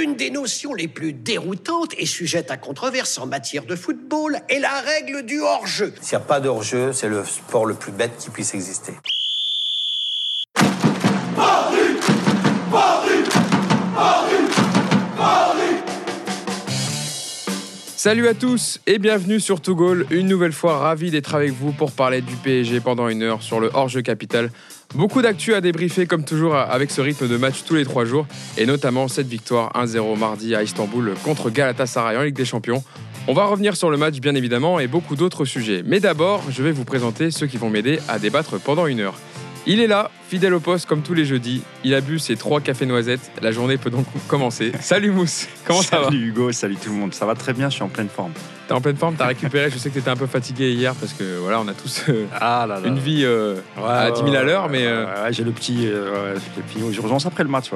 L'une des notions les plus déroutantes et sujette à controverse en matière de football est la règle du hors-jeu. S'il n'y a pas de hors-jeu, c'est le sport le plus bête qui puisse exister. Salut à tous et bienvenue sur To Goal. Une nouvelle fois, ravi d'être avec vous pour parler du PSG pendant une heure sur le hors-jeu capital. Beaucoup d'actu à débriefer comme toujours avec ce rythme de match tous les trois jours et notamment cette victoire 1-0 mardi à Istanbul contre Galatasaray en Ligue des Champions. On va revenir sur le match bien évidemment et beaucoup d'autres sujets. Mais d'abord, je vais vous présenter ceux qui vont m'aider à débattre pendant une heure. Il est là, fidèle au poste comme tous les jeudis. Il a bu ses trois cafés noisettes. La journée peut donc commencer. Salut Mousse, comment ça va Salut Hugo, salut tout le monde. Ça va très bien, je suis en pleine forme. T'es en pleine forme, t'as récupéré. Je sais que t'étais un peu fatigué hier parce que voilà, on a tous euh, Ah là là. une vie euh, à 10 000 à l'heure, mais euh, Ouais, j'ai le petit, ouais, j'ai le petit aux urgences après le match.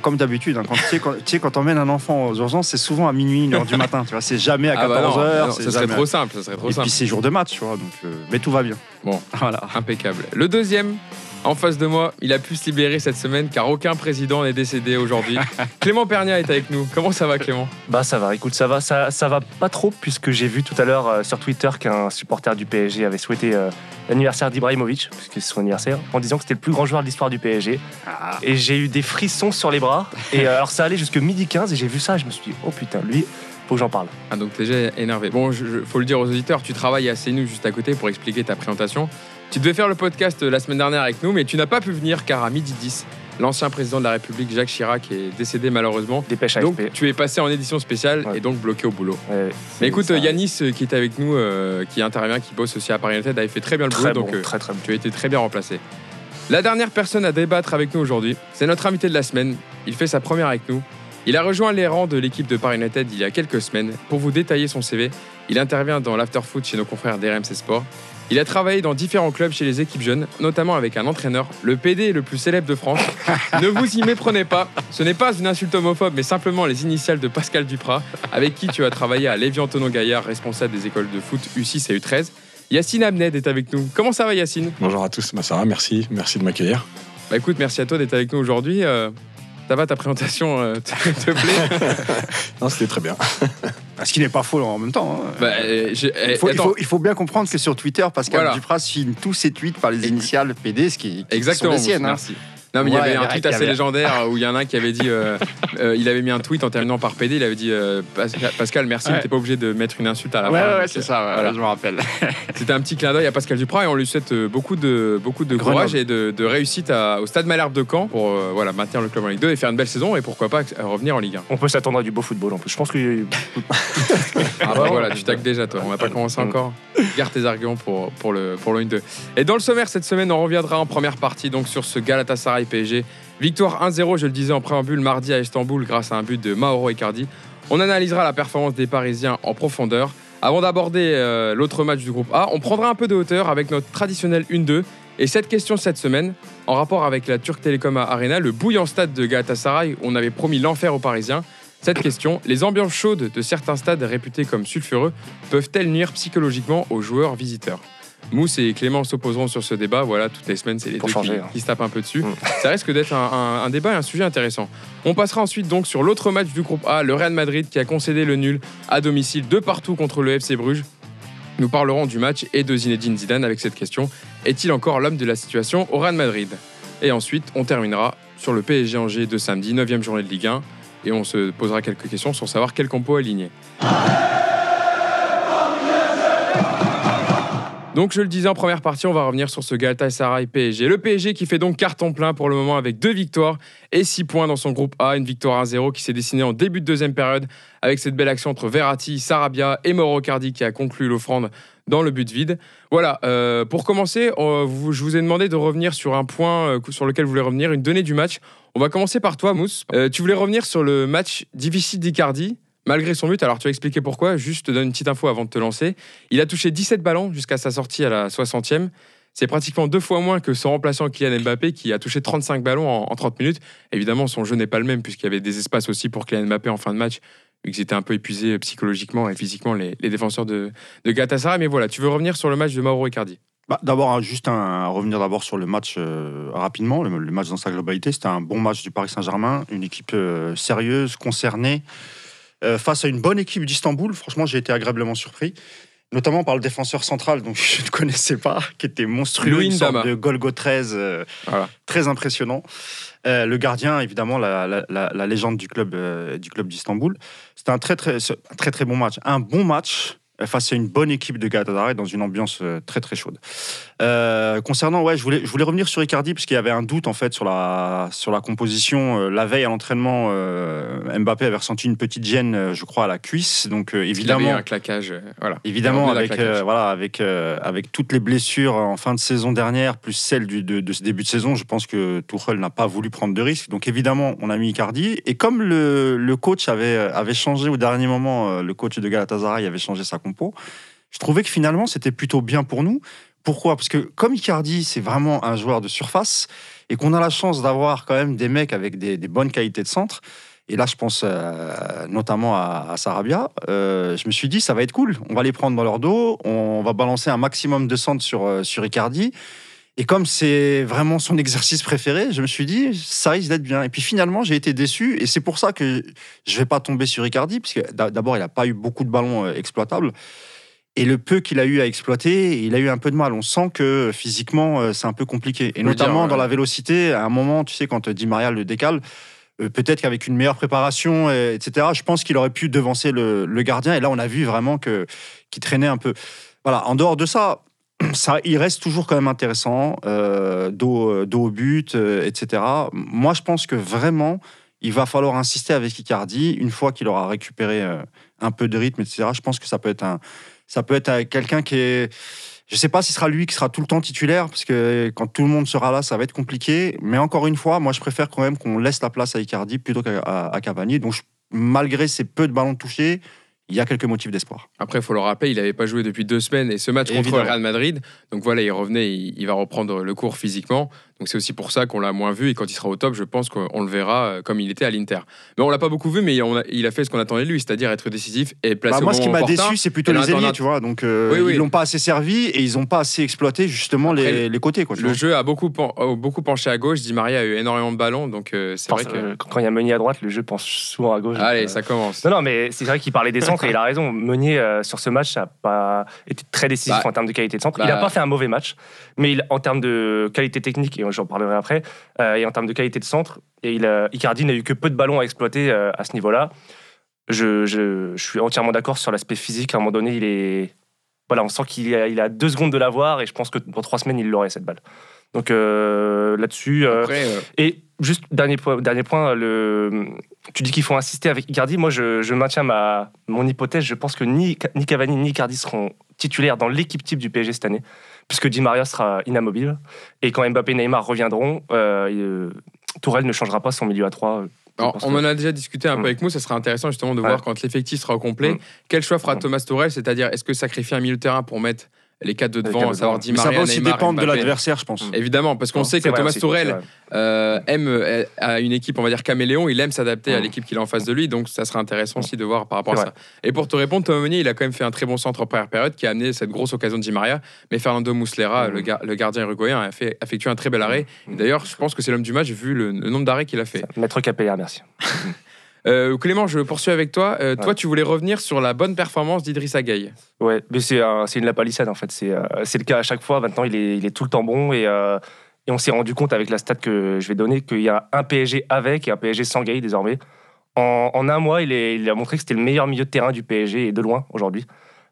Comme d'habitude, hein, quand, tu sais, quand, tu sais, quand t'emmènes un enfant aux urgences, c'est souvent à minuit, 1h du matin. Tu vois, c'est jamais à ah bah non, 14h. non, ça serait trop simple, ça serait trop Et simple. puis c'est jour de match, tu vois. Donc, mais tout va bien. Bon, Voilà. impeccable. Le deuxième, en face de moi, il a pu se libérer cette semaine car aucun président n'est décédé aujourd'hui. Clément Pernia est avec nous. Comment ça va Clément? Bah ça va, écoute, ça va, ça, ça va pas trop puisque j'ai vu tout à l'heure euh, sur Twitter qu'un supporter du PSG avait souhaité euh, l'anniversaire d'Ibrahimovic, puisque c'est son anniversaire, en disant que c'était le plus grand joueur de l'histoire du PSG. Ah. Et j'ai eu des frissons sur les bras. Et euh, alors ça allait jusque midi 15 et j'ai vu ça et je me suis dit, oh putain, lui, faut que j'en parle. Ah donc t'es déjà énervé. Bon, je, je- faut le dire aux auditeurs, tu travailles à CNU juste à côté pour expliquer ta présentation. Tu devais faire le podcast euh, la semaine dernière avec nous, mais tu n'as pas pu venir car à midi 10, l'ancien président de la République Jacques Chirac est décédé malheureusement. Dépêche Donc AFP. tu es passé en édition spéciale Ouais. et donc bloqué au boulot. Ouais, Mais écoute, ça- euh, Yanis euh, qui est avec nous, euh, qui intervient, qui bosse aussi à Paris United, avait fait très bien le boulot, très donc bon, euh, très très bon. tu as été très bien remplacé. La dernière personne à débattre avec nous aujourd'hui, c'est notre invité de la semaine. Il fait sa première avec nous. Il a rejoint les rangs de l'équipe de Paris United il y a quelques semaines. Pour vous détailler son CV, il intervient dans l'afterfoot chez nos confrères d'RMC Sport. Il a travaillé dans différents clubs chez les équipes jeunes, notamment avec un entraîneur, le PD le plus célèbre de France. ne vous y méprenez pas, ce n'est pas une insulte homophobe, mais simplement les initiales de Pascal Duprat, avec qui tu as travaillé à Lévi-Antonin-Gaillard, responsable des écoles de foot U6 et U13. Yacine Abned est avec nous. Comment ça va Yacine? Bonjour à tous, bah ça va, merci, merci de m'accueillir. Bah écoute, merci à toi d'être avec nous aujourd'hui. Euh, ça va, ta présentation euh, te, te plaît Non, c'était très bien. Ah, Ce qui n'est pas faux en même temps. hein. bah, euh, eh, il, faut, il attends, faut- il faut bien comprendre que sur Twitter, Pascal Voilà. Duprat signe tous ses tweets par les initiales PD, ce qui, qui Exactement, sont les siennes. hein. Non, mais il y Ouais, avait un tweet assez avait- légendaire où il y en a un qui avait dit euh, euh, il avait mis un tweet en terminant par PD, il avait dit euh, Pascal, merci, Ouais. mais t'es pas obligé de mettre une insulte à la Ouais, fin. ouais, Donc, c'est ça, ouais, voilà. je me rappelle. C'était un petit clin d'œil à Pascal Duprat et on lui souhaite beaucoup de, beaucoup de courage et de, de réussite à- au Stade Malherbe de Caen pour euh, voilà, maintenir le club en Ligue 2 et faire une belle saison et pourquoi pas revenir en Ligue 1. On peut s'attendre à du beau football en plus. Je pense que Ah bah voilà, tu taques déjà toi, on va pas commencer Mm. encore. Garde tes arguments pour, pour, le, pour le 1-2. Et dans le sommaire cette semaine, on reviendra en première partie donc sur ce Galatasaray Victoire 1-0, je le disais en préambule, mardi à Istanbul grâce à un but de Mauro Icardi. On analysera la performance des Parisiens en profondeur. Avant d'aborder euh, l'autre match du groupe A, on prendra un peu de hauteur avec notre traditionnel 1-2. Et cette question cette semaine, en rapport avec la Turk Telecom Arena, le bouillant stade de Galatasaray, où on avait promis l'enfer aux Parisiens. Cette question, les ambiances chaudes de certains stades réputés comme sulfureux peuvent-elles nuire psychologiquement aux joueurs visiteurs? Mousse et Clément s'opposeront sur ce débat. Voilà, toutes les semaines, c'est les Pour deux changer, qui, hein. qui se tapent un peu dessus. Mm. Ça risque d'être un, un- un débat et un sujet intéressant. On passera ensuite donc sur l'autre match du groupe A, le Real Madrid qui a concédé le nul à domicile de partout contre le FC Bruges. Nous parlerons du match et de Zinedine Zidane avec cette question. Est-il encore l'homme de la situation au Real Madrid? Et ensuite, on terminera sur le PSG Angers de samedi, 9e journée de Ligue 1. Et on se posera quelques questions sur savoir quel compo aligner. Donc, je le disais en première partie, on va revenir sur ce Galatasaray PSG. Le PSG qui fait donc carton plein pour le moment avec deux victoires et six points dans son groupe A. Une victoire 1-0 qui s'est dessinée en début de deuxième période avec cette belle action entre Verratti, Sarabia et Mauro Cardi qui a conclu l'offrande dans le but vide. Voilà, euh, pour commencer, je vous ai demandé de revenir sur un point euh, sur lequel vous voulez revenir, une donnée du match. On va commencer par toi, Mousse. Euh, tu voulais revenir sur le match difficile d'Icardi. Malgré son but, alors tu vas expliquer pourquoi, juste te donne une petite info avant de te lancer. Il a touché 17 ballons jusqu'à sa sortie à la 60e. C'est pratiquement deux fois moins que son remplaçant Kylian Mbappé qui a touché 35 ballons en, en 30 minutes. Évidemment, son jeu n'est pas le même puisqu'il y avait des espaces aussi pour Kylian Mbappé en fin de match, vu qu'ils étaient un peu épuisés psychologiquement et physiquement les, défenseurs de, de. Mais voilà, tu veux revenir sur le match de Mauro Icardi? Bah, d'abord, hein, juste un, revenir d'abord sur le match euh, rapidement, le, le match dans sa globalité. C'était un bon match du Paris Saint-Germain, une équipe euh, sérieuse, concernée, euh, face à une bonne équipe d'Istanbul. Franchement, j'ai été agréablement surpris, notamment par le défenseur central, dont je ne connaissais pas, qui était monstrueux, Louis une sorte de Golgo 13, euh, Voilà. très impressionnant. Euh, le gardien, évidemment, la, la- la- la légende du club, du club d'Istanbul. C'était un très, très, un très très bon match. Un bon match face à une bonne équipe de Galatasaray dans une ambiance très très chaude. Euh, concernant, ouais, je voulais, je voulais revenir sur Icardi parce qu'il y avait un doute en fait sur la, sur la composition. Euh, la veille à l'entraînement, euh, Mbappé avait ressenti une petite gêne, je crois, à la cuisse. Donc euh, Il avait eu évidemment, un claquage. voilà. Évidemment, avec, voilà, avec, avec toutes les blessures en fin de saison dernière, plus celles du- de, de ce début de saison, je pense que Tuchel n'a pas voulu prendre de risques. Donc évidemment, on a mis Icardi. Et comme le, le coach avait, avait changé au dernier moment, le coach de Galatasaray avait changé sa compo, je trouvais que finalement, c'était plutôt bien pour nous. Pourquoi? Parce que comme Icardi, c'est vraiment un joueur de surface, et qu'on a la chance d'avoir quand même des mecs avec des, bonnes qualités de centre, et là, je pense euh, notamment à, Sarabia. Euh, je me suis dit, ça va être cool. On va les prendre dans leur dos. On va balancer un maximum de centres sur, euh, sur Icardi. Et comme c'est vraiment son exercice préféré, je me suis dit, ça risque d'être bien. Et puis finalement, j'ai été déçu. Et c'est pour ça que je vais pas tomber sur Icardi, parce que d'a- d'abord, il n'a pas eu beaucoup de ballons exploitables. Et le peu qu'il a eu à exploiter, il a eu un peu de mal. On sent que physiquement, euh, c'est un peu compliqué. Et dire, notamment ouais. dans la vélocité, à un moment, tu sais, quand Di Maria le décale, euh, peut-être qu'avec une meilleure préparation, euh, etc., je pense qu'il aurait pu devancer le, le gardien. Et là, on a vu vraiment que qu'il traînait un peu. Voilà. En dehors de ça, ça, il reste toujours quand même intéressant, euh, dos, euh, dos au but, euh, etc. Moi, je pense que vraiment, il va falloir insister avec Icardi une fois qu'il aura récupéré euh, un peu de rythme, etc. Je pense que ça peut être un, ça peut être quelqu'un qui est je sais pas si ce sera lui qui sera tout le temps titulaire, parce que quand tout le monde sera là, ça va être compliqué. Mais encore une fois, moi, je préfère quand même qu'on laisse la place à Icardi plutôt qu'à Cavani. Donc, je- malgré ces peu de ballons touchés, il y a quelques motifs d'espoir. Après, il faut le rappeler, il n'avait pas joué depuis deux semaines et ce match contre le Real Madrid. Donc voilà, il revenait, il, il va reprendre le cours physiquement. Donc c'est aussi pour ça qu'on l'a moins vu et quand il sera au top, je pense qu'on le verra euh, comme il était à l'Inter. Mais on l'a pas beaucoup vu, mais on a- il a fait ce qu'on attendait de lui, c'est-à-dire être décisif et placer Bah, au moi, ce qui m'a déçu, c'est plutôt les ailiers, tu vois. Donc, euh, Oui, oui. ils l'ont pas assez servi et ils n'ont pas assez exploité justement Après, les, les côtés. Quoi, Le vois. jeu a beaucoup, pen- a beaucoup penché à gauche. Di Maria a eu énormément de ballons, donc euh, c'est vrai que. euh, quand il y a Meunier à droite, le jeu pense souvent à gauche. donc, Allez, euh, ça commence. Non, non, mais c'est vrai qu'il parlait des centres et il a raison. Meunier, euh, sur ce match, n'a pas été très décisif Bah, en termes de qualité de centre. il bah- n'a pas fait un mauvais match, mais il, en termes de qualité technique, et j'en parlerai après, euh, et en termes de qualité de centre, et il, a- Icardi n'a eu que peu de ballons à exploiter euh, à ce niveau-là. Je, je- je suis entièrement d'accord sur l'aspect physique. À un moment donné, il est. Voilà, on sent qu'il a, il a deux secondes de l'avoir et je pense que dans trois semaines, il l'aurait cette balle. Donc euh, là-dessus. euh, euh, et juste dernier point, dernier point le, tu dis qu'il faut insister avec Icardi. Moi, je, je maintiens ma, mon hypothèse. Je pense que ni, ni Cavani ni Icardi seront titulaires dans l'équipe type du PSG cette année, puisque Di Maria sera inammobile. Et quand Mbappé et Neymar reviendront, euh, euh, Tourelle ne changera pas son milieu à 3. alors, pense on que- en a déjà discuté un peu Mm. avec nous. Ça sera intéressant justement de Ouais. voir quand l'effectif sera au complet. Mm. Quel choix fera Mm. Thomas Tourelle C'est-à-dire, est-ce que sacrifier un milieu de terrain pour mettre les quatre de devant, à savoir. Di Mais ça Maria, va aussi Neymar, dépendre de l'adversaire, je pense. Évidemment, parce qu'on sait que vrai Thomas vrai. euh, aime euh, à une équipe, on va dire caméléon, il aime s'adapter à Mm. l'équipe qu'il a en face de lui, donc ça sera intéressant aussi de voir par rapport à ça. Et pour te répondre, Thomas Meunier, il a quand même fait un très bon centre en première période qui a amené cette grosse occasion de Di Maria, mais Fernando Muslera, Mm. le, gar- le gardien uruguayen, a fait, effectué un très bel arrêt. Mm. Et D'ailleurs, je pense que c'est l'homme du match vu le, le nombre d'arrêts qu'il a fait. Maître Capella, merci. Euh, Clément, je poursuis avec toi. Euh, Toi, tu voulais revenir sur la bonne performance d'Idrissa Gueye. Ouais, mais c'est un- c'est une lapalissade en fait. C'est euh, c'est le cas à chaque fois. Maintenant, il est, il est tout le temps bon et, et on s'est rendu compte avec la stat que je vais donner qu'il y a un PSG avec et un PSG sans Gay désormais. En, en un mois, il, est- il a montré que c'était le meilleur milieu de terrain du PSG et de loin aujourd'hui.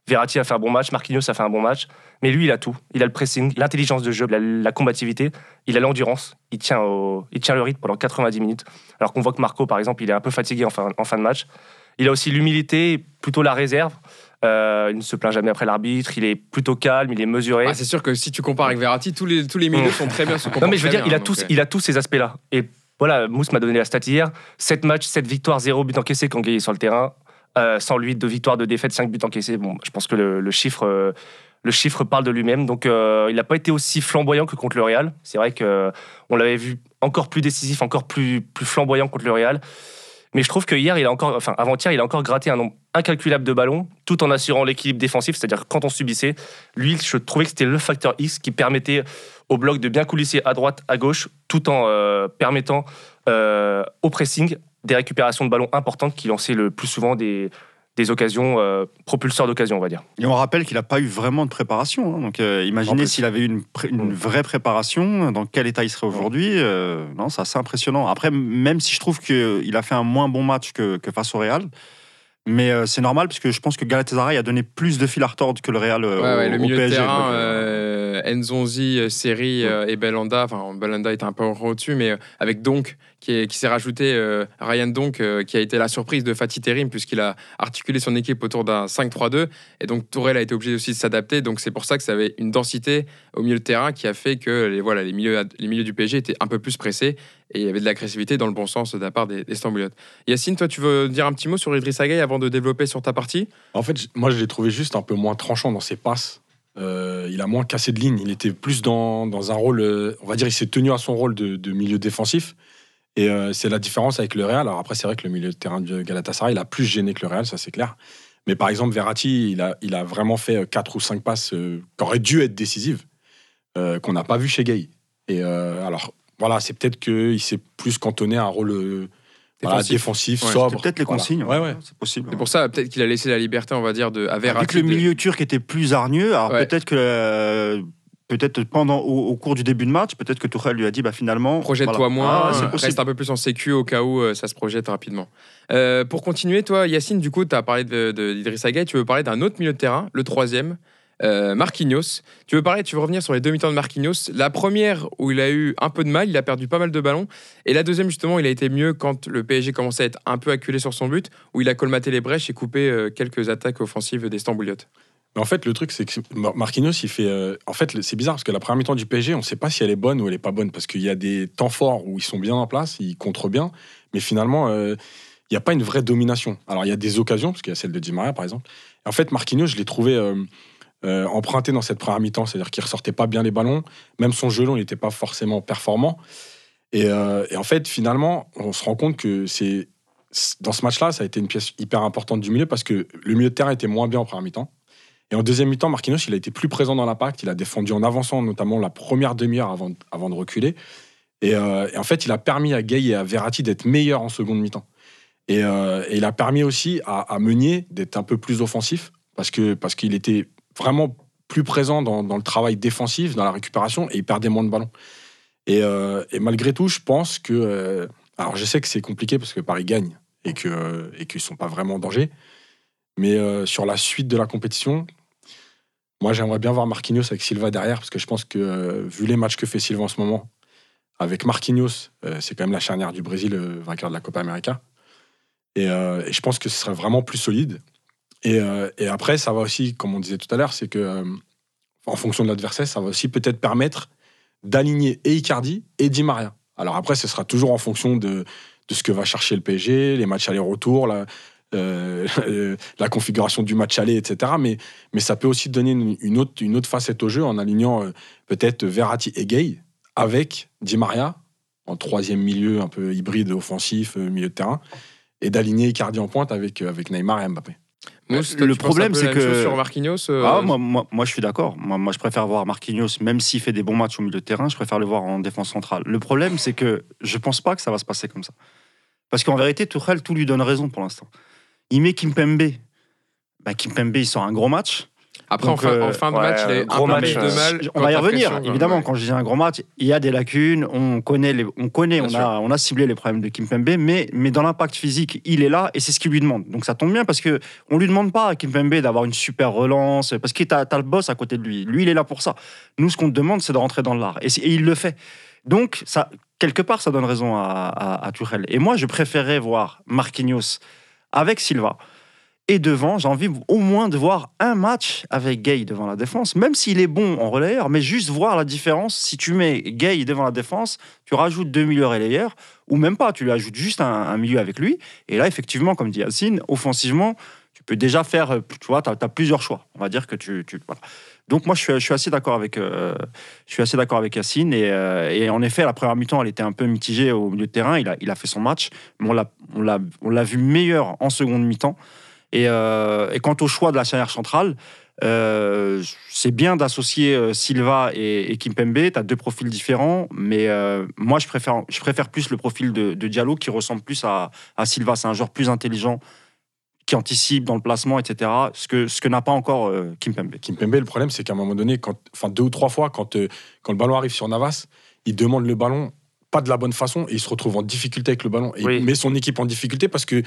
Verratti a fait un bon match, Marquinhos a fait un bon match, mais lui, il a tout. Il a le pressing, l'intelligence de jeu, la, la combativité, il a l'endurance, il tient, au- il tient le rythme pendant 90 minutes. Alors qu'on voit que Marco, par exemple, il est un peu fatigué en fin, en fin de match. Il a aussi l'humilité, plutôt la réserve. Euh, il ne se plaint jamais après l'arbitre, il est plutôt calme, il est mesuré. Ah, c'est sûr que si tu compares avec Verratti, tous les, tous les milieux Mm. sont très bien. se non, mais je veux dire, bien, il a, tous, donc, euh, il a tous ces aspects-là. Et voilà, Mousse m'a donné la stat hier 7 matchs, 7 victoires, 0 but encaissé quand Gueye est sur le terrain. Euh, sans lui, 2 victoires, 2 défaites, 5 buts encaissés. Bon, je pense que le, chiffre. euh, le chiffre parle de lui-même, donc euh, il n'a pas été aussi flamboyant que contre le Real. C'est vrai que euh, on l'avait vu encore plus décisif, encore plus, plus flamboyant contre le Real. Mais je trouve que hier, il a encore, enfin avant-hier, il a encore gratté un nombre incalculable de ballons, tout en assurant l'équilibre défensif. C'est-à-dire quand on subissait, lui, je trouvais que c'était le facteur X qui permettait au bloc de bien coulisser à droite, à gauche, tout en permettant au pressing des récupérations de ballons importantes qui lançaient le plus souvent des, des occasions, euh, propulseurs d'occasion, on va dire. Et on rappelle qu'il n'a pas eu vraiment de préparation. hein. Donc euh, imaginez s'il avait eu une, Mm. vraie préparation, dans quel état il serait aujourd'hui. euh, non, c'est assez impressionnant. Après, même si je trouve qu'il a fait un moins bon match que, que face au Real, mais euh, c'est normal parce que je pense que Galatasaray a donné plus de fil à retordre que le Real euh, Ouais, ouais, au, le au milieu PSG. de terrain, donc, euh, Nzonzi, Seri euh, et Belanda, enfin Belanda était un peu au-dessus, mais euh, avec Donk qui, est- qui s'est rajouté, euh, Ryan Donk euh, qui a été la surprise de Fatih Terim puisqu'il a articulé son équipe autour d'un 5-3-2 et donc Tourelle a été obligé aussi de s'adapter, donc c'est pour ça que ça avait une densité au milieu de terrain qui a fait que les, voilà, les, milieux, les milieux du PSG étaient un peu plus pressés et il y avait de l'agressivité dans le bon sens de la part des, des. Yacine, toi tu veux dire un petit mot sur Idriss Gueye avant de développer sur ta partie? En fait, moi, je l'ai trouvé juste un peu moins tranchant dans ses passes. Euh, il a moins cassé de ligne. Il était plus dans, dans un rôle, euh, on va dire, il s'est tenu à son rôle de milieu défensif. Et euh, c'est la différence avec le Real. Alors après, c'est vrai que le milieu de terrain de Galatasaray, il a plus gêné que le Real, ça c'est clair. Mais par exemple, Verratti, il a, il a vraiment fait 4 ou 5 passes euh, qui auraient dû être décisives, euh, qu'on n'a pas vu chez Gay. Et euh, alors, voilà, c'est peut-être qu'il s'est plus cantonné à un rôle euh, voilà, Défensif. défensif, Ouais, sobre. peut-être les Voilà. consignes. Ouais, ouais. C'est possible. C'est pour ça peut-être qu'il a laissé la liberté, on va dire, de, à Vu Verratti que le de- milieu turc était plus hargneux, alors Ouais. peut-être que euh, peut-être pendant au, au cours du début de match, peut-être que Tourelle lui a dit bah finalement Projette-toi voilà. moins, Ah, reste un peu plus en sécu au cas où euh, ça se projette rapidement. Euh, pour continuer, toi, Yacine, du coup, tu as parlé de- d'Idrissa Gueye, tu veux parler d'un autre milieu de terrain, le troisième, euh, Marquinhos. Tu veux parler, tu veux revenir sur les deux mi-temps de Marquinhos. La première où il a eu un peu de mal, il a perdu pas mal de ballons, et la deuxième justement, il a été mieux quand le PSG commençait à être un peu acculé sur son but, où il a colmaté les brèches et coupé euh, quelques attaques offensives des Stambouliotes. Mais en fait, le truc, c'est que Mar- Marquinhos, il fait. euh, en fait, c'est bizarre parce que la première mi-temps du PSG, on ne sait pas si elle est bonne ou elle n'est pas bonne parce qu'il y a des temps forts où ils sont bien en place, ils contrent bien, mais finalement, euh, il n'y a pas une vraie domination. Alors, il y a des occasions, parce qu'il y a celle de Di Maria, par exemple. En fait, Marquinhos, je l'ai trouvé euh, emprunté dans cette première mi-temps, c'est-à-dire qu'il ressortait pas bien les ballons, même son jeu long, n'était pas forcément performant. Et, et en fait, finalement, on se rend compte que c'est dans ce match-là, ça a été une pièce hyper importante du milieu parce que le milieu de terrain était moins bien en première mi-temps. Et en deuxième mi-temps, Marquinhos, il a été plus présent dans l'impact. Il a défendu en avançant, notamment la première demi-heure avant, avant de reculer. Et, euh, en fait, il a permis à Gay et à Verratti d'être meilleurs en seconde mi-temps. Et, euh, il a permis aussi à, Meunier d'être un peu plus offensif parce que parce qu'il était vraiment plus présent dans, dans le travail défensif, dans la récupération, et il perdait moins de ballons. Et, euh, malgré tout, je pense que... alors, je sais que c'est compliqué parce que Paris gagne et que et qu'ils ne sont pas vraiment en danger. Mais sur la suite de la compétition, moi, j'aimerais bien voir Marquinhos avec Silva derrière, parce que je pense que, euh, vu les matchs que fait Silva en ce moment, avec Marquinhos, euh, c'est quand même la charnière du Brésil, euh, vainqueur de la Copa América. Et, je pense que ce serait vraiment plus solide. Et, après, ça va aussi, comme on disait tout à l'heure, c'est que, en fonction de l'adversaire, ça va aussi peut-être permettre d'aligner et Icardi et Di Maria. Alors après, ce sera toujours en fonction de, de ce que va chercher le PSG, les matchs aller-retour, la, euh, la configuration du match aller, etc. Mais, mais ça peut aussi donner une, une autre, une autre facette au jeu en alignant euh, peut-être Verratti et Gay avec Di Maria en troisième milieu un peu hybride offensif, euh, milieu de terrain, et d'aligner Icardi en pointe avec, euh, avec Neymar et Mbappé. Mousse, le problème, c'est que- sur Marquinhos euh, Ah, moi, moi, moi, je suis d'accord. Moi, moi, je préfère voir Marquinhos, même s'il fait des bons matchs au milieu de terrain, je préfère le voir en défense centrale. Le problème, c'est que je pense pas que ça va se passer comme ça. Parce qu'en vérité, Tourelle, tout lui donne raison pour l'instant. Il met Kimpembe. Bah, Kimpembe, il sort un gros match. Après, en Donc, fin, en euh, fin de ouais, match, il a gros un match, de euh, mal. On va y revenir, pression, quoi. évidemment. Ouais. Quand je dis un grand match, il y a des lacunes. On connaît, les, on, connaît on, a, on a ciblé les problèmes de Kimpembe, mais, mais dans l'impact physique, il est là et c'est ce qu'il lui demande. Donc ça tombe bien parce que on lui demande pas à Kimpembe d'avoir une super relance, parce que tu as, le boss à côté de lui. Lui, il est là pour ça. Nous, ce qu'on te demande, c'est de rentrer dans l'art. Et, il le fait. Donc, ça, quelque part, ça donne raison à, à, à Tuchel. Et moi, je préférais voir Marquinhos avec Silva. Et devant, j'ai envie au moins de voir un match avec Gay devant la défense, même s'il est bon en relayeur, mais juste voir la différence. Si tu mets Gay devant la défense, tu rajoutes deux milieux relayeurs, ou même pas, tu lui ajoutes juste un, milieu avec lui. Et là, effectivement, comme dit Yacine, offensivement, tu peux déjà faire, euh, tu vois, tu as, plusieurs choix. On va dire que tu. Donc moi, je suis, assez d'accord avec, euh, je suis assez d'accord avec Yacine. Et, euh, et en effet, la première mi-temps, elle était un peu mitigée au milieu de terrain. Il a, il a fait son match, mais on l'a, on l'a, on l'a vu meilleur en seconde mi-temps. Et, euh, quant au choix de la charnière centrale, euh, c'est bien d'associer euh, Silva et, et Kimpembe. Tu as deux profils différents, mais moi, je préfère, je préfère plus le profil de, de Diallo qui ressemble plus à, à Silva. C'est un joueur plus intelligent, qui anticipe dans le placement, etc. Ce que, ce que n'a pas encore euh, Kimpembe. Kimpembe, le problème, c'est qu'à un moment donné, quand, enfin deux ou trois fois, quand, euh, quand le ballon arrive sur Navas, il demande le ballon pas de la bonne façon et il se retrouve en difficulté avec le ballon. Et Oui. il met son équipe en difficulté parce que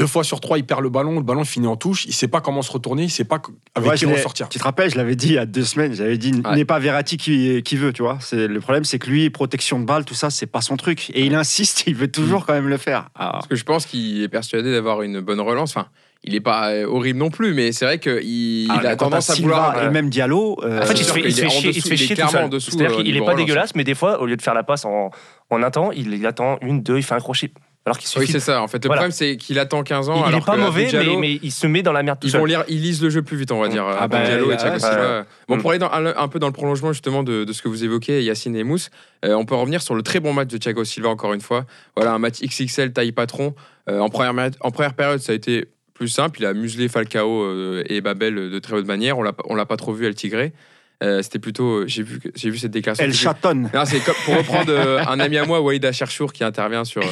deux fois sur trois, il perd le ballon, le ballon finit en touche, il sait pas comment se retourner, il sait pas avec Ouais, qui ressortir. Tu te rappelles, je l'avais dit il y a deux semaines, j'avais dit Ouais. n'est pas Verratti qui, qui veut, tu vois. C'est, le problème, c'est que lui, protection de balle, tout ça, c'est pas son truc. Et il insiste, il veut Mm. toujours quand même le faire. Ah. Parce que je pense qu'il est persuadé d'avoir une bonne relance. Enfin, il n'est pas euh, horrible non plus, mais c'est vrai qu'il il Ah, a tendance à vouloir. Silva et même Diallo. euh, En fait, il se fait, il se chier, il dessous, se fait il est chier tout dessous, C'est-à-dire euh, qu'il niveau est pas relance. dégueulasse, mais des fois, au lieu de faire la passe en, en un temps, il, il attend une, deux, il fait un crochet. Alors qu'il Oui, suffit. c'est ça. En fait, le Voilà. problème, c'est qu'il attend 15 ans. il, il alors est pas que mauvais, Diallo, mais, mais il se met dans la merde tout Ils seul. vont lire, ils lisent le jeu plus vite, on va dire. Ah bah, Diallo et Thiago. Silva. Bon, Mm. pour aller dans- un, un peu dans le prolongement justement de, de ce que vous évoquez, Yacine et Mousse, euh, on peut revenir sur le très bon match de Thiago Silva encore une fois. Voilà, un match XXL taille patron. Euh, en, première, ma- en première période, ça a été plus simple. Il a muselé Falcao euh, et Babel de très haute manière. On l'a pas- on l'a pas trop vu El Tigre. Euh, C'était plutôt, j'ai vu, j'ai vu cette déclaration. Elle chatonne. non, c'est comme pour reprendre euh, un ami à moi, Walid Acharchour, qui intervient sur, euh,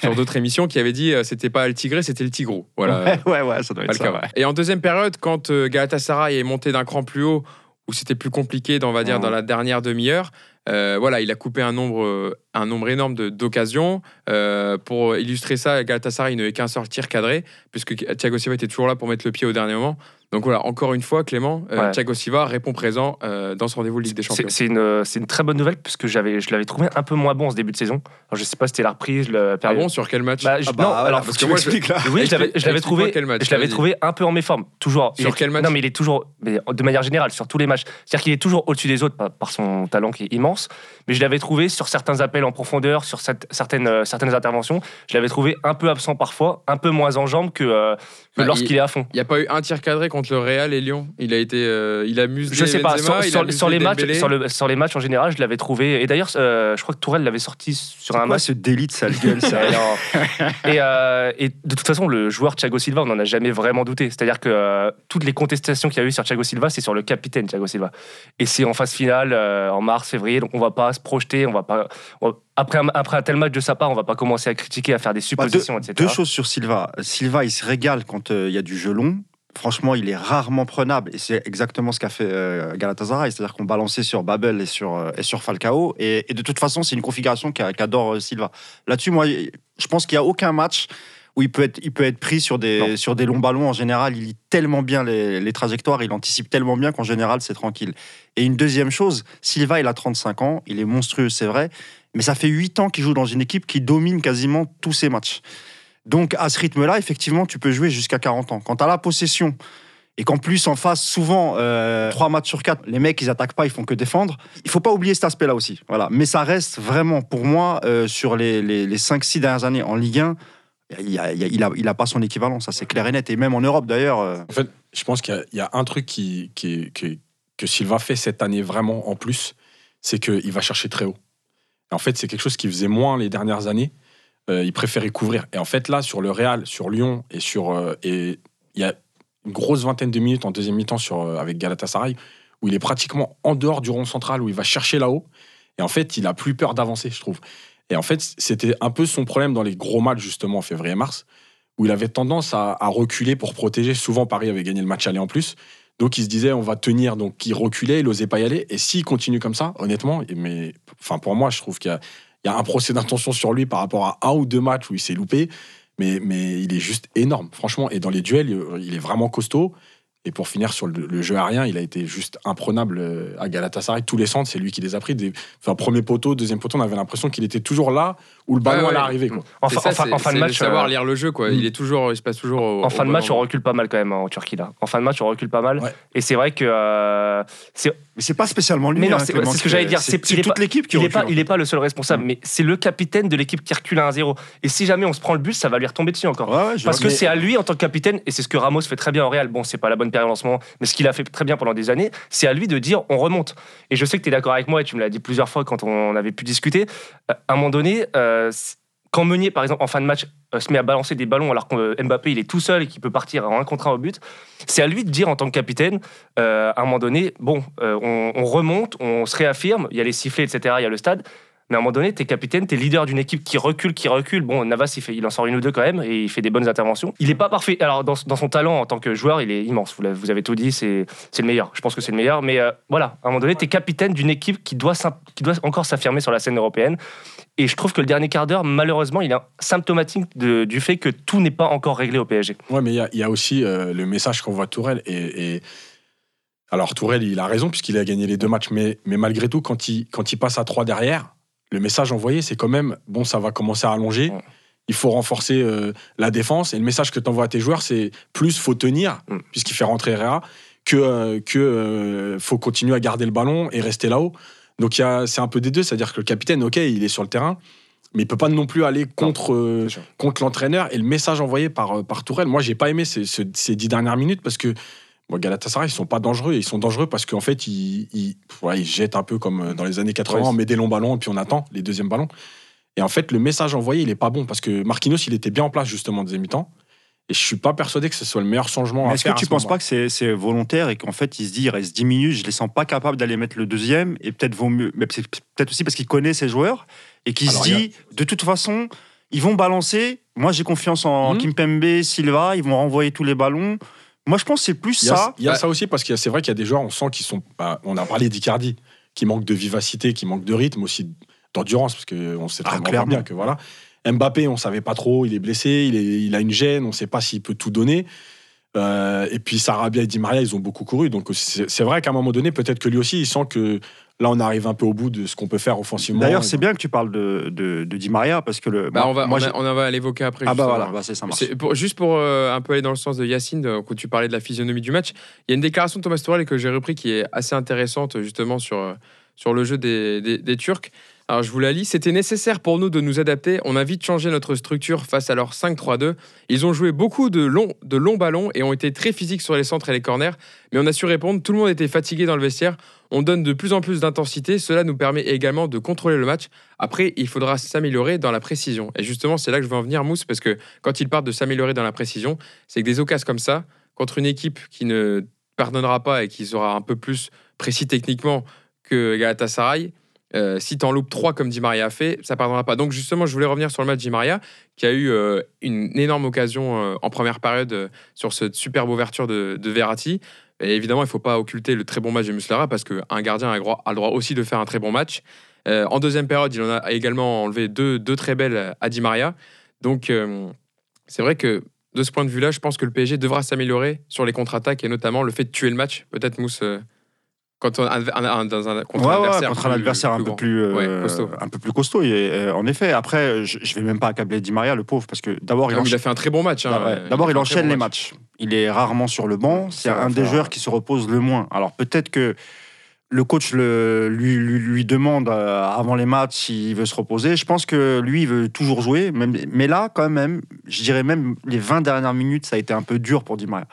sur d'autres émissions, qui avait dit euh, c'était pas le Tigré, c'était le Tigrou. Voilà. Ouais, ouais, ouais, ça doit être ça. Ouais. Et en deuxième période, quand euh, Galatasaray est monté d'un cran plus haut, où c'était plus compliqué, on va dire, dans la dernière demi-heure, euh, voilà, il a coupé un nombre, euh, un nombre énorme de- d'occasions. Euh, pour illustrer ça, Galatasaray n'avait qu'un seul tir cadré, puisque Thiago Silva était toujours là pour mettre le pied au dernier moment. Donc voilà, encore une fois, Clément, euh, Ouais. Thiago Silva répond présent euh, dans ce rendez-vous de Ligue des Champions. C'est une, c'est une très bonne nouvelle puisque j'avais, je l'avais trouvé un peu moins bon ce début de saison. Alors, je sais pas si c'était la reprise, le Ah bon, sur quel match Bah, je- Ah bah, non, voilà, alors parce que moi, je- m'expliques, là. Oui, je l'avais, trouvé, quel match, je l'avais trouvé un peu en méforme, toujours. Sur est- quel match Non, mais il est toujours, mais de manière générale, sur tous les matchs. C'est-à-dire qu'il est toujours au-dessus des autres par, par son talent qui est immense. Mais je l'avais trouvé sur certains appels en profondeur, sur cette- certaines, euh, certaines interventions, je l'avais trouvé un peu absent parfois, un peu moins en jambes que, euh, que Bah, lorsqu'il il- est à fond. Il n'y a pas eu un tir cadré contre le Real et Lyon. Il a été, euh, il a muselé Je sais pas, sur, il a sur- muselé sur les matchs, sur, le- sur les matchs en général, je l'avais trouvé. Et d'ailleurs, euh, je crois que Tourelle l'avait sorti sur un Quoi, match. ce délit de sale gueule, ça et, euh, et de toute façon, le joueur Thiago Silva, on n'en a jamais vraiment douté. C'est-à-dire que euh, toutes les contestations qu'il y a eu sur Thiago Silva, c'est sur le capitaine Thiago Silva. Et c'est en phase finale, euh, en mars, février, donc on va pas se projeter, on va pas. on- après, un, après un tel match de sa part, on va pas commencer à critiquer, à faire des Bah, deux, suppositions, etc. deux choses sur Silva. Silva, il se régale quand euh, il y a du jeu long. Franchement, il est rarement prenable. Et c'est exactement ce qu'a fait euh, Galatasaray. C'est-à-dire qu'on balançait sur Babel et sur, euh, et sur Falcao. Et, et de toute façon, c'est une configuration qu'a- qu'adore Silva. Là-dessus, moi, je pense qu'il n'y a aucun match où il peut être, il peut être pris sur des, Non. sur des longs ballons. En général, il lit tellement bien les, les trajectoires, il anticipe tellement bien qu'en général, c'est tranquille. Et une deuxième chose, Silva, il a 35 ans, il est monstrueux, c'est vrai, mais ça fait 8 ans qu'il joue dans une équipe qui domine quasiment tous ses matchs. Donc, à ce rythme-là, effectivement, tu peux jouer jusqu'à 40 ans. Quand tu as la possession et qu'en plus, en face, souvent, euh, 3 matchs sur 4, les mecs, ils attaquent pas, ils font que défendre. Il faut pas oublier cet aspect-là aussi. Voilà. Mais ça reste vraiment, pour moi, euh, sur les, les, les 5-6 dernières années en Ligue 1, il a, pas son équivalent, ça c'est clair et net. Et même en Europe d'ailleurs. euh, En fait, je pense qu'il y a- un truc que Silva fait cette année vraiment en plus, c'est qu'il va chercher très haut. Et en fait, c'est quelque chose qu'il faisait moins les dernières années. Euh, il préférait couvrir. Et en fait, là, sur le Real, sur Lyon et sur. euh, et il y a une grosse vingtaine de minutes en deuxième mi-temps sur, euh, avec Galatasaray où il est pratiquement en dehors du rond central, où il va chercher là-haut. Et en fait, il a plus peur d'avancer, je trouve. Et en fait, c'était un peu son problème dans les gros matchs, justement, en février-mars, où il avait tendance à, à reculer pour protéger. Souvent, Paris avait gagné le match aller en plus. Donc, il se disait, on va tenir. Donc, il reculait, il n'osait pas y aller. Et s'il continue comme ça, honnêtement, mais enfin, pour moi, je trouve qu'il y a, un procès d'intention sur lui par rapport à un ou deux matchs où il s'est loupé. Mais, mais il est juste énorme, franchement. Et dans les duels, il est vraiment costaud. Et pour finir sur le, le jeu aérien, il a été juste imprenable euh, à Galatasaray. Tous les centres, c'est lui qui les a pris. Des, premier poteau, deuxième poteau, on avait l'impression qu'il était toujours là où le ballon Ouais, ouais. arriver. Quoi. En, ça, en fin- en fin de match, savoir euh, lire le jeu, quoi. Mm. Il est toujours, il se passe toujours au, En au fin de match, on recule pas mal quand même hein, en Turquie là. En fin de match, on recule pas mal. Ouais. Et c'est vrai que euh, c'est Mais c'est pas spécialement lui. Mais non, hein, c'est- Clément, c'est ce que j'allais dire, C'est toute l'équipe qui il est recule. pas, il est pas le seul responsable, Mm. mais c'est le capitaine de l'équipe qui recule à 1-0. Et si jamais on se prend le but, ça va lui retomber dessus encore. Parce que c'est à lui en tant que capitaine, et c'est ce que Ramos fait très bien au Real. Bon, c'est pas la bonne période en ce moment, mais ce qu'il a fait très bien pendant des années, c'est à lui de dire on remonte. Et je sais que tu es d'accord avec moi, et tu me l'as dit plusieurs fois quand on avait pu discuter. Euh, À un moment donné, euh, c- quand Meunier, par exemple, en fin de match, euh, se met à balancer des ballons alors que euh, Mbappé il est tout seul et qu'il peut partir en un contre un au but, c'est à lui de dire en tant que capitaine, euh, à un moment donné, bon, euh, on, on remonte, on se réaffirme, il y a les sifflets, etc., il y a le stade. Mais à un moment donné, t'es capitaine, t'es leader d'une équipe qui recule, qui recule. Bon, Navas, il, fait, il en sort une ou deux quand même, et il fait des bonnes interventions. Il est pas parfait. Alors, dans, son talent en tant que joueur, il est immense. Vous, avez tout dit, c'est le meilleur. Je pense que c'est le meilleur. Mais euh, voilà, à un moment donné, t'es capitaine d'une équipe qui doit, doit encore s'affirmer sur la scène européenne. Et je trouve que le dernier quart d'heure, malheureusement, il est symptomatique du fait que tout n'est pas encore réglé au PSG. Ouais, mais il y a- aussi euh, le message qu'envoie Tourelle. Et- Alors, Tourelle, il a raison, puisqu'il a gagné les deux matchs. Mais, mais malgré tout, quand il, quand il passe à 3 derrière, le message envoyé, c'est quand même bon, ça va commencer à allonger. Ouais. Il faut renforcer euh, la défense. Et le message que tu envoies à tes joueurs, c'est plus faut tenir, Mm. puisqu'il fait rentrer Herrera, que, euh, que euh, faut continuer à garder le ballon et rester là-haut. Donc, il y a- c'est un peu des deux. C'est-à-dire que le capitaine, OK, il est sur le terrain. Mais il peut pas non plus aller contre, contre l'entraîneur et le message envoyé par, par Tourelle. Moi, j'ai pas aimé ces, ce- ces dix dernières minutes parce que bon, Galatasaray, ils sont pas dangereux. Ils sont dangereux parce qu'en fait, ils, ils, ouais, ils jettent un peu comme euh, dans les années 80, Ouais, on met des longs ballons et puis on attend les deuxièmes ballons. Et en fait, le message envoyé, il est pas bon parce que Marquinhos, il était bien en place justement en deuxième mi-temps. Et je suis pas persuadé que ce soit le meilleur changement Est-ce que tu ce penses pas que c'est volontaire et qu'en fait il se dit il reste 10 minutes, je les sens pas capables d'aller mettre le deuxième et peut-être vaut mieux, mais c'est peut-être aussi parce qu'il connaît ses joueurs et qu'il se a- dit de toute façon ils vont balancer. Moi j'ai confiance en Mhm. Kimpembe, Silva, ils vont renvoyer tous les ballons. Moi je pense que c'est plus Il y a, ça. il y a ça aussi parce que c'est vrai qu'il y a des joueurs, on sent qu'ils sont. bah, on a parlé d'Icardi, qui manque de vivacité, qui manque de rythme, aussi d'endurance, parce qu'on sait très Ah, bien clairement. que voilà. Mbappé, on savait pas trop, il est blessé, il, est- il a une gêne, on sait pas s'il peut tout donner. Euh, et puis Sarabia et Di Maria, ils ont beaucoup couru. Donc c'est vrai qu'à un moment donné, peut-être que lui aussi, il sent que là, on arrive un peu au bout de ce qu'on peut faire offensivement. D'ailleurs c'est bien que tu parles de, de, de Di Maria parce que le. Bah, moi- on, va, moi, on, j'ai- a- on va l'évoquer après. ah bah justement. voilà, bah, c'est ça marche. C'est pour- juste pour euh, un peu aller dans le sens de Yacine, quand tu parlais de la physionomie du match, il y a une déclaration de Thomas Tuchel que j'ai repris qui est assez intéressante justement sur, euh, sur le jeu des, des- des Turcs. Alors je vous la lis. C'était nécessaire pour nous de nous adapter. On a vite changé notre structure face à leur 5-3-2. Ils ont joué beaucoup de longs, de longs ballons et ont été très physiques sur les centres et les corners. Mais on a su répondre. Tout le monde était fatigué dans le vestiaire. On donne de plus en plus d'intensité. Cela nous permet également de contrôler le match. Après, il faudra s'améliorer dans la précision. Et justement, c'est là que je veux en venir, Mousse, parce que quand il parle de s'améliorer dans la précision, c'est que des occasions comme ça, contre une équipe qui ne pardonnera pas et qui sera un peu plus précis techniquement que Galatasaray, euh, si t'en loupes trois comme Di Maria a fait, ça pardonnera pas. Donc justement, je voulais revenir sur le match Di Maria, qui a eu euh, une énorme occasion euh, en première période euh, sur cette superbe ouverture de, de Verratti. Évidemment, il ne faut pas occulter le très bon match de Muslera parce qu'un gardien a droit, a le droit aussi de faire un très bon match. Euh, en deuxième période, il en a également enlevé deux, deux très belles à Di Maria. Donc euh, c'est vrai que de ce point de vue-là, je pense que le PSG devra s'améliorer sur les contre-attaques et notamment le fait de tuer le match. Peut-être Mousse, euh, quand on un, dans contre Ouais, un ouais, adversaire, contre un plus- adversaire un plus peu grand. plus, euh, Ouais, costaud. un peu plus costaud. Et, euh, en effet, après, je, je vais même pas accabler Di Maria, le pauvre, parce que d'abord il, il a fait un très bon match. hein. Ah ouais. Euh, D'abord, il enchaîne bon les match. matchs. Il est rarement sur le banc. C'est un des joueurs qui se repose le moins. Alors peut-être que le coach le, lui, lui, lui demande euh, avant les matchs s'il veut se reposer. Je pense que lui, il veut toujours jouer. Même, mais là, quand même, je dirais même les 20 dernières minutes, ça a été un peu dur pour Di Maria.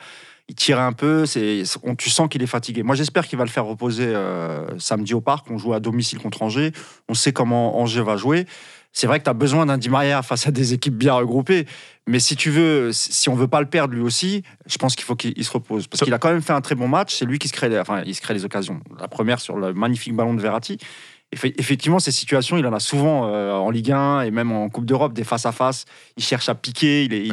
Il tirait un peu, c'est, on, tu sens qu'il est fatigué. Moi, j'espère qu'il va le faire reposer euh, samedi au parc. On joue à domicile contre Angers. On sait comment Angers va jouer. C'est vrai que tu as besoin d'un Di Maria face à des équipes bien regroupées. Mais si tu veux, si on veut pas le perdre lui aussi, je pense qu'il faut qu'il il se repose. Parce qu'il a quand même fait un très bon match. C'est lui qui se crée, les, enfin, il se crée les occasions. La première sur le magnifique ballon de Verratti. Effe- Effectivement, ces situations, il en a souvent euh, en Ligue 1 et même en Coupe d'Europe, des face-à-face. Il cherche à piquer. Il est, il-.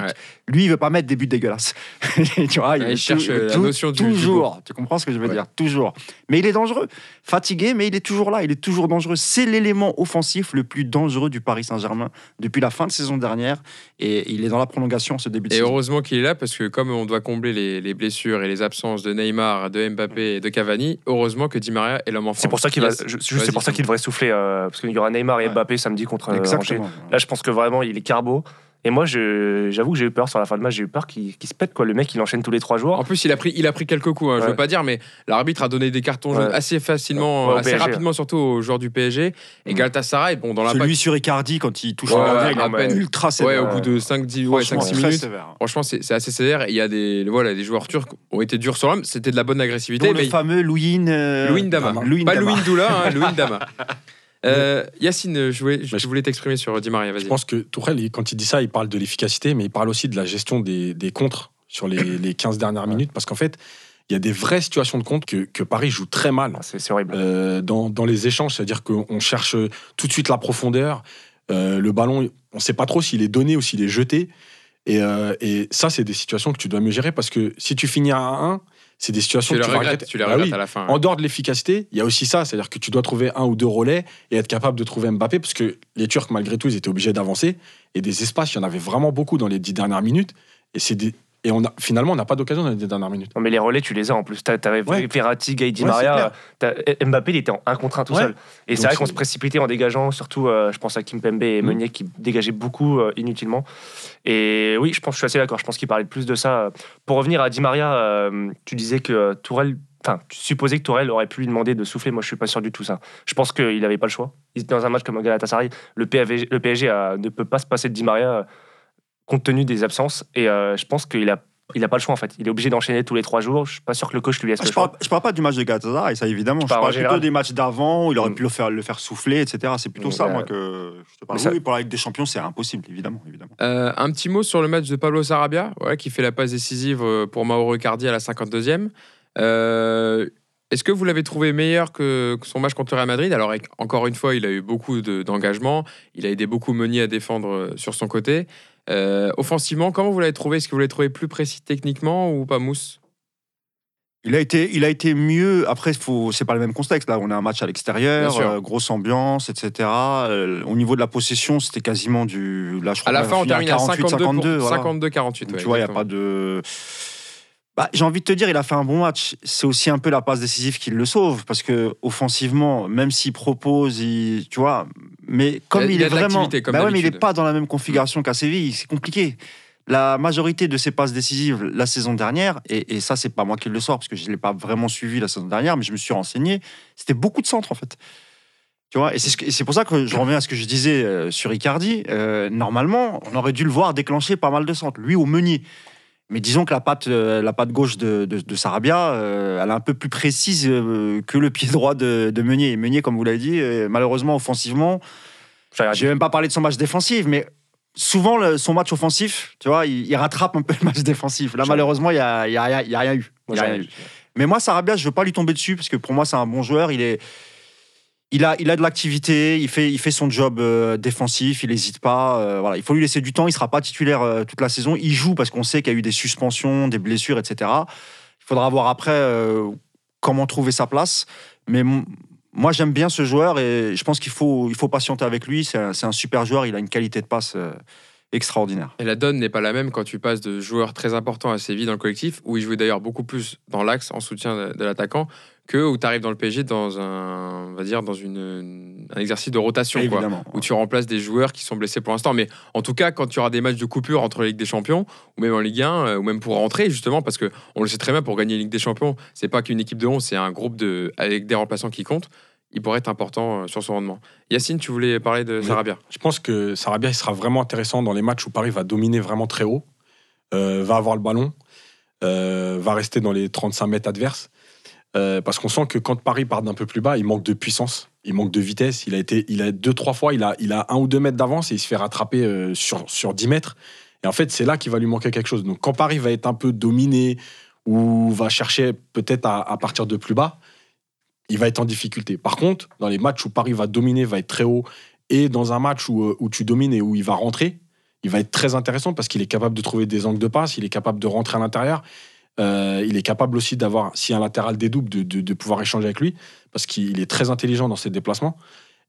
Lui, il veut pas mettre des buts dégueulasses. tu vois, il veut cherche, euh, la notion du- du toujours. Tu comprends ce que je veux Ouais. dire? Toujours. Mais il est dangereux. Fatigué, mais il est toujours là. Il est toujours dangereux. C'est l'élément offensif le plus dangereux du Paris Saint-Germain depuis la fin de saison dernière. Et il est dans la prolongation ce début de Et saison. heureusement qu'il est là parce que comme on doit combler les, les blessures et les absences de Neymar, de Mbappé et de Cavani, heureusement que Di Maria est l'homme en forme. C'est pour ça qu'il va, c'est pour ça qu'il devrait souffler euh, parce qu'il y aura Neymar et Ouais. Mbappé samedi contre euh, Angers. Exactement. Là, je pense que vraiment, il est carbo. Et moi, je- j'avoue que j'ai eu peur sur la fin de match. J'ai eu peur qu'il se pète. Quoi. Le mec, il enchaîne tous les trois jours. En plus, il a pris, il a pris quelques coups. hein, Je Ouais. veux pas dire, mais l'arbitre a donné des cartons jaunes Ouais. assez facilement, Ouais, assez PSG, rapidement, surtout aux joueurs du PSG. Et Mm. Galatasaray, bon, dans l'impact. Celui sur Icardi, quand il touche Ouais, le gardien, ouais, il est à peine. ultra Ouais, sévère. au bout de 5-10 ouais, Franchement, 5-6 très minutes. sévère. Franchement, c'est assez sévère. Et Il y a des, voilà, des joueurs turcs qui ont été durs sur l'homme. C'était de la bonne agressivité. Dont mais le fameux Louin. euh, Louis Dama. Louis Pas Dama. Louis Doula, hein, Louis Dama. Euh, Yacine, je voulais, je Mais je- voulais t'exprimer sur Di Maria. Je pense que Tourelle, quand il dit ça, il parle de l'efficacité, mais il parle aussi de la gestion des, des contres sur les, les 15 dernières minutes, parce qu'en fait, il y a des vraies situations de contre que, que Paris joue très mal Ah, C'est horrible. euh, dans, dans les échanges, c'est-à-dire qu'on cherche tout de suite la profondeur, euh, le ballon, on ne sait pas trop s'il est donné ou s'il est jeté, et, euh, et ça, c'est des situations que tu dois mieux gérer, parce que si tu finis à 1-1, c'est des situations tu que tu regrettes, tu les Bah regrettes oui. à la fin. En dehors de l'efficacité, il y a aussi ça, c'est-à-dire que tu dois trouver un ou deux relais et être capable de trouver Mbappé, parce que les Turcs, malgré tout, ils étaient obligés d'avancer. Et des espaces, il y en avait vraiment beaucoup dans les dix dernières minutes. Et, c'est des- et on a, finalement, on n'a pas d'occasion dans les dernières minutes. Non, mais les relais, tu les as en plus. T'as t'as Ouais. Verratti, Di Ouais, Maria. Mbappé, il était en 1 contre 1 tout Ouais. seul. Et c'est vrai qu'on se précipitait en dégageant, surtout, euh, je pense à Kim Pembe et Mm. Meunier qui dégageaient beaucoup euh, inutilement. Et oui, je pense, je suis assez d'accord. Je pense qu'il parlait plus de ça. Pour revenir à Di Maria, euh, tu disais que Tourelle. Enfin, tu supposais que Tourelle aurait pu lui demander de souffler. Moi, je suis pas sûr du tout ça. Je pense qu'il n'avait pas le choix. Il était dans un match comme Galatasaray. Le, PAV le PSG a- ne peut pas se passer de Di Maria compte tenu des absences. Et euh, je pense qu'il a, il a pas le choix en fait. Il est obligé d'enchaîner tous les trois jours. Je suis pas sûr que le coach lui laisse Ah, le je, choix. parle, je parle pas du match de Galatasaray, ça évidemment. Je parle plutôt des matchs d'avant où il aurait Mm. pu le faire, le faire souffler, etc. C'est plutôt Mm, ça, ouais. moi, que je te parle. Ça- Oui, pour la Ligue des Champions, c'est impossible, évidemment. évidemment. Euh, un petit mot sur le match de Pablo Sarabia, ouais, qui fait la passe décisive euh, pour Mauro Icardi à la 52e. Euh, Est-ce que vous l'avez trouvé meilleur que, que son match contre Real Madrid? Alors, encore une fois, il a eu beaucoup de- d'engagement. il a aidé beaucoup Meunier à défendre euh, sur son côté. Euh, offensivement, comment vous l'avez trouvé? Est-ce que vous l'avez trouvé plus précis techniquement ou pas mousse? Il a été, il a été mieux. Après, c'est pas le même contexte. Là, on a un match à l'extérieur, euh, grosse ambiance, etc. Euh, au niveau de la possession, c'était quasiment du. Là, je crois À la fin, on termine à 48, 52, 52. voilà. 52-48. Donc, ouais, tu vois, il n'y a pas de. Bah, j'ai envie de te dire, il a fait un bon match. C'est aussi un peu la passe décisive qui le sauve, parce que offensivement, même s'il propose, il, tu vois, mais comme Il est vraiment, comme bah ouais, mais il n'est d'habitude. pas dans la même configuration qu'à Séville, c'est compliqué. La majorité de ses passes décisives la saison dernière, et, et ça c'est pas moi qui le sors parce que je l'ai pas vraiment suivi la saison dernière, mais je me suis renseigné, c'était beaucoup de centres en fait. Tu vois, et c'est ce que- et c'est pour ça que je reviens à ce que je disais euh, sur Icardi. Euh, normalement, on aurait dû le voir déclencher pas mal de centres, lui au Meunier. Mais disons que la patte, euh, la patte gauche de, de, de Sarabia, euh, elle est un peu plus précise euh, que le pied droit de, de Meunier. Et Meunier, comme vous l'avez dit, euh, malheureusement, offensivement, J'ai même pas parler de son match défensif, mais souvent, le- son match offensif, tu vois, il, il rattrape un peu le match défensif. Là, malheureusement, il n'y a, y a, rien- il y a rien eu. Y a rien eu. Mais moi, Sarabia, je veux pas lui tomber dessus parce que pour moi, c'est un bon joueur. Il est, il a, il a de l'activité. Il fait, il fait son job euh, défensif. Il n'hésite pas. euh, voilà, il faut lui laisser du temps. Il sera pas titulaire euh, toute la saison. Il joue parce qu'on sait qu'il y a eu des suspensions, des blessures, etc. Il faudra voir après comment trouver sa place. Mais moi, j'aime bien ce joueur et je pense qu'il faut, il faut patienter avec lui. C'est un, un super joueur. Il a une qualité de passe extraordinaire. Et la donne n'est pas la même quand tu passes de joueur très important à Séville dans le collectif, où il jouait d'ailleurs beaucoup plus dans l'axe en soutien de l'attaquant, que où tu arrives dans le PSG dans un, on va dire, dans une, un exercice de rotation. quoi. Évidemment. où tu remplaces des joueurs qui sont blessés pour l'instant. Mais en tout cas, quand tu auras des matchs de coupure entre la Ligue des Champions, ou même en Ligue 1, euh, ou même pour rentrer, justement, parce que on le sait très bien, pour gagner la Ligue des Champions, c'est pas qu'une équipe de 11, c'est un groupe de, avec des remplaçants qui comptent. Il pourrait être important euh, sur son rendement. Yacine, tu voulais parler de. Sarabia? Je pense que Sarabia il sera vraiment intéressant dans les matchs où Paris va dominer vraiment très haut, euh, va avoir le ballon, euh, va rester dans les 35 mètres adverses. Euh, parce qu'on sent que quand Paris part d'un peu plus bas, il manque de puissance, il manque de vitesse. Il a été, il a deux trois fois, il a, il a un ou deux mètres d'avance et il se fait rattraper euh, sur sur 10 mètres. Et en fait, c'est là qu'il va lui manquer quelque chose. Donc quand Paris va être un peu dominé ou va chercher peut-être à, à partir de plus bas, il va être en difficulté. Par contre, dans les matchs où Paris va dominer, va être très haut, et dans un match où, euh, où tu domines et où il va rentrer, il va être très intéressant parce qu'il est capable de trouver des angles de passe, il est capable de rentrer à l'intérieur. Euh, il est capable aussi d'avoir, si un latéral dédouble, de, de, de pouvoir échanger avec lui, parce qu'il est très intelligent dans ses déplacements.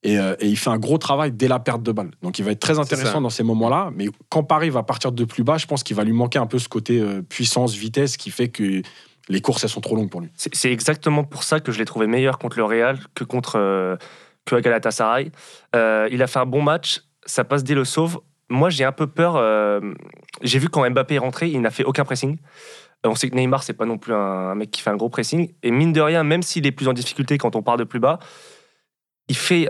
Et, euh, et il fait un gros travail dès la perte de balle. Donc il va être très intéressant dans ces moments-là. Mais quand Paris va partir de plus bas, je pense qu'il va lui manquer un peu ce côté euh, puissance, vitesse qui fait que les courses, elles sont trop longues pour lui. C'est exactement pour ça que je l'ai trouvé meilleur contre le Real que contre euh, que Galatasaray. Il a fait un bon match, sa passe D le sauve. Moi, j'ai un peu peur. j'ai vu quand Mbappé est rentré, il n'a fait aucun pressing. On sait que Neymar, c'est pas non plus un, mec qui fait un gros pressing. Et mine de rien, même s'il est plus en difficulté quand on part de plus bas, il fait.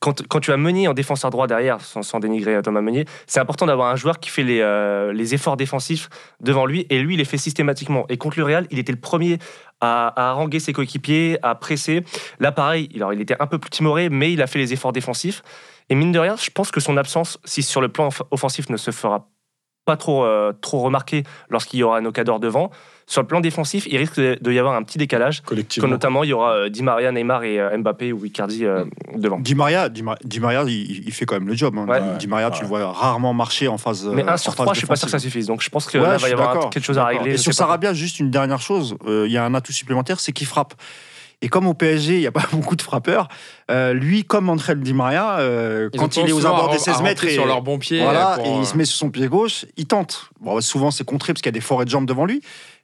quand, quand tu as Meunier en défenseur droit derrière, sans, dénigrer Thomas Meunier, c'est important d'avoir un joueur qui fait les, euh, les efforts défensifs devant lui. Et lui, il les fait systématiquement. Et contre le Real, il était le premier à, haranguer ses coéquipiers, à presser. Là, pareil, il, alors, il était un peu plus timoré, mais il a fait les efforts défensifs. Et mine de rien, je pense que son absence, si sur le plan off- offensif ne se fera pas trop, euh, trop remarqué lorsqu'il y aura un Ocador devant, sur le plan défensif, il risque de, y avoir un petit décalage. Quand Collectivement. notamment, il y aura euh, Di Maria, Neymar et euh, Mbappé ou Icardi euh, devant. Di Maria, Di, Ma- Di Maria il, il fait quand même le job. hein. Ouais. Di Maria, tu le vois rarement marcher en phase. Mais euh, 1 en sur phase 3, je suis pas sûr que ça suffise. Donc je pense que Ouais, là, il va y avoir quelque chose à régler. Et sur. Sarabia, juste une dernière chose, il y a un atout supplémentaire, c'est qu'il frappe. Et comme au PSG, il n'y a pas beaucoup de frappeurs, euh, lui, comme André Di Maria, euh, quand il est aux abords des à 16 mètres et, sur leur bon pied. voilà, pour, et il se met sur son pied gauche, il tente. Bon, souvent, c'est contré parce qu'il y a des forêts de jambes devant lui.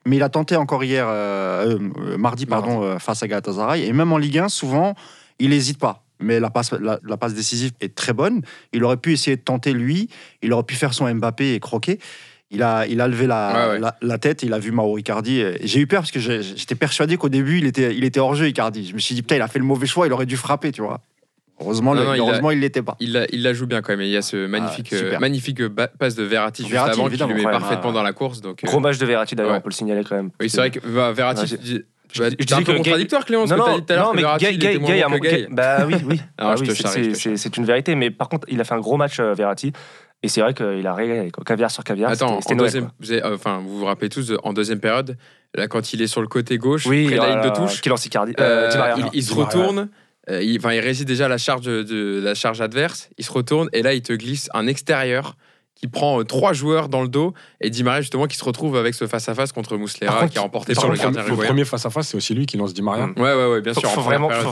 Mais il a tenté encore hier, euh, mardi, pardon, face à Galatasaray. Et même en Ligue 1, souvent, il n'hésite pas. Mais la passe, la, la passe décisive est très bonne. Il aurait pu essayer de tenter lui. Il aurait pu faire son Mbappé et croquer. Il a, il a levé la, Ouais, ouais. la, la tête, il a vu Mauro Icardi. J'ai eu peur parce que j'étais persuadé qu'au début, il était, il était hors jeu, Icardi. Je me suis dit, putain, il a fait le mauvais choix, il aurait dû frapper, tu vois. Heureusement, Non, le- non, heureusement, il l'était pas. Il la, il la joue bien quand même. Et il y a ce magnifique, Ah, euh, magnifique ba- passe de Verratti juste Verratti, avant qui lui met parfaitement Ah. dans la course. Donc, euh, Gros match de Verratti d'ailleurs, Ouais. on peut le signaler quand même. oui, c'est vrai que bah, Verratti. Ouais, je- bah, je t'es disais que contradictoire, Clément, ce Non, que non, dit tout à l'heure. non, mais Verratti, Gay, Gay. Bah oui, oui. Bah je oui, je c'est une vérité, mais par contre, il a fait un gros match euh, Verratti. Et c'est vrai qu'il a régalé, quoi. caviar sur caviar. Attends, c'était- en c'était Noël, deuxième, quoi. vous avez- euh, enfin, vous vous rappelez tous, en deuxième période, là, quand il est sur le côté gauche, Oui, près de la ligne de euh, touche, Qui lance Icardi. euh, il, il se retourne. il, il résiste déjà à la charge de, de- la charge adverse. Il se retourne et là, il te glisse un extérieur qui prend euh, trois joueurs dans le dos et Di Maria justement qui se retrouve avec ce face à face contre contre, qui a remporté par sur le gardien premier, le premier face à face, c'est aussi lui qui lance Di Maria. Mm. Ouais, ouais, ouais, bien Faut, sûr. faut vraiment, faut faut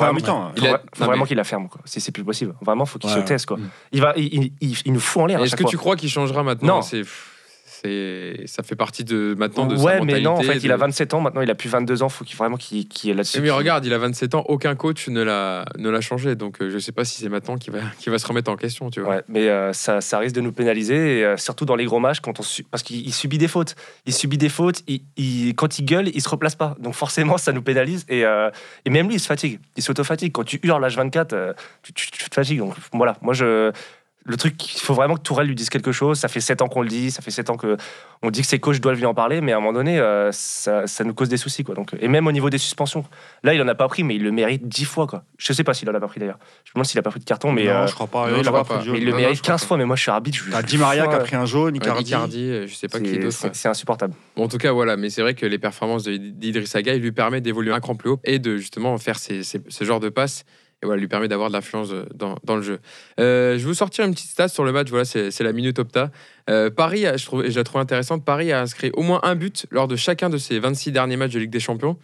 Il a- faut vraiment mais- qu'il la ferme, quoi. C'est plus possible. Vraiment, faut qu'il Ouais, se taise, quoi. Mm. Il, va, il, il- il- il nous fout en l'air. Est-ce que fois. tu crois qu'il changera maintenant? Non. C'est, ça fait partie de maintenant de sa Ouais, mais non, en fait, il a de- 27 ans, maintenant il a plus 22 ans, faut qu'il vraiment qu'il qu'il est là-dessus. Mais regarde, il a 27 ans, aucun coach ne l'a, ne l'a changé. Donc euh, je sais pas si c'est maintenant qu'il va, qu'il va se remettre en question. Tu vois. Ouais, mais euh, ça, ça risque de nous pénaliser, et, euh, surtout dans les gros matchs, quand on su- parce qu'il il subit des fautes. Il subit des fautes, il, il- quand il gueule, il se replace pas. Donc forcément, ça nous pénalise, et, euh, et même lui, il se fatigue. Il s'auto-fatigue. Quand tu hurles l'H24, euh, tu, tu- tu te fatigues. Donc voilà, moi, je, le truc, il faut vraiment que Tourelle lui dise quelque chose. Ça fait 7 ans qu'on le dit, ça fait 7 ans que on dit que ses coachs doivent lui en parler, mais à un moment donné, euh, ça, ça nous cause des soucis. Quoi. Donc, et même au niveau des suspensions. Là, il en a pas pris, mais il le mérite 10 fois. Quoi. Je sais pas s'il en a pas pris d'ailleurs. Je me demande s'il a pas pris de carton, mais, non, euh, je crois pas. non, il pas pas. mais il le Non, mérite je crois 15 fois. Mais moi, je suis arbitre. Je, T'as Di Maria qui a pris un jaune, Ouais, Icardi. Icardi, euh, je sais pas qui C'est- d'autre. c'est- C'est insupportable. Bon, en tout cas, voilà, mais c'est vrai que les performances de- d'Idrissa Gueye lui permettent d'évoluer un cran plus haut et de justement faire ces- ces- ce genre de passe. Et voilà, lui permet d'avoir de l'influence euh, dans, dans le jeu. Euh, je vais vous sortir une petite stat sur le match. Voilà, c'est la minute opta. Euh, Paris, a- je, je la trouve intéressante. Paris a inscrit au moins un but lors de chacun de ses 26 derniers matchs de Ligue des Champions.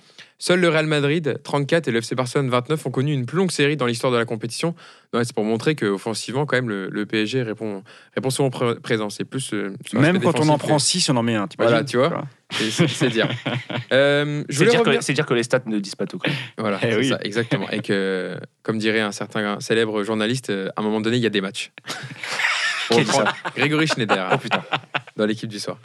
Seul le Real Madrid, 34, et le FC Barcelone, 29, ont connu une plus longue série dans l'histoire de la compétition. Non, C'est pour montrer qu'offensivement, quand même, le, le PSG répond, répond souvent pré- présent. C'est plus. euh, Même quand on en prend 6, on en met un. Voilà, tu vois. C'est- dire. Euh, C'est dire, revenir- que- c'est dire que les stats ne disent pas tout. quoi. Voilà, Eh oui. ça, exactement. Et que, comme dirait un certain célèbre journaliste, euh, à un moment donné, il y a des matchs. Qui a dit ça Grégory Schneider, Oh putain. Dans l'équipe du soir.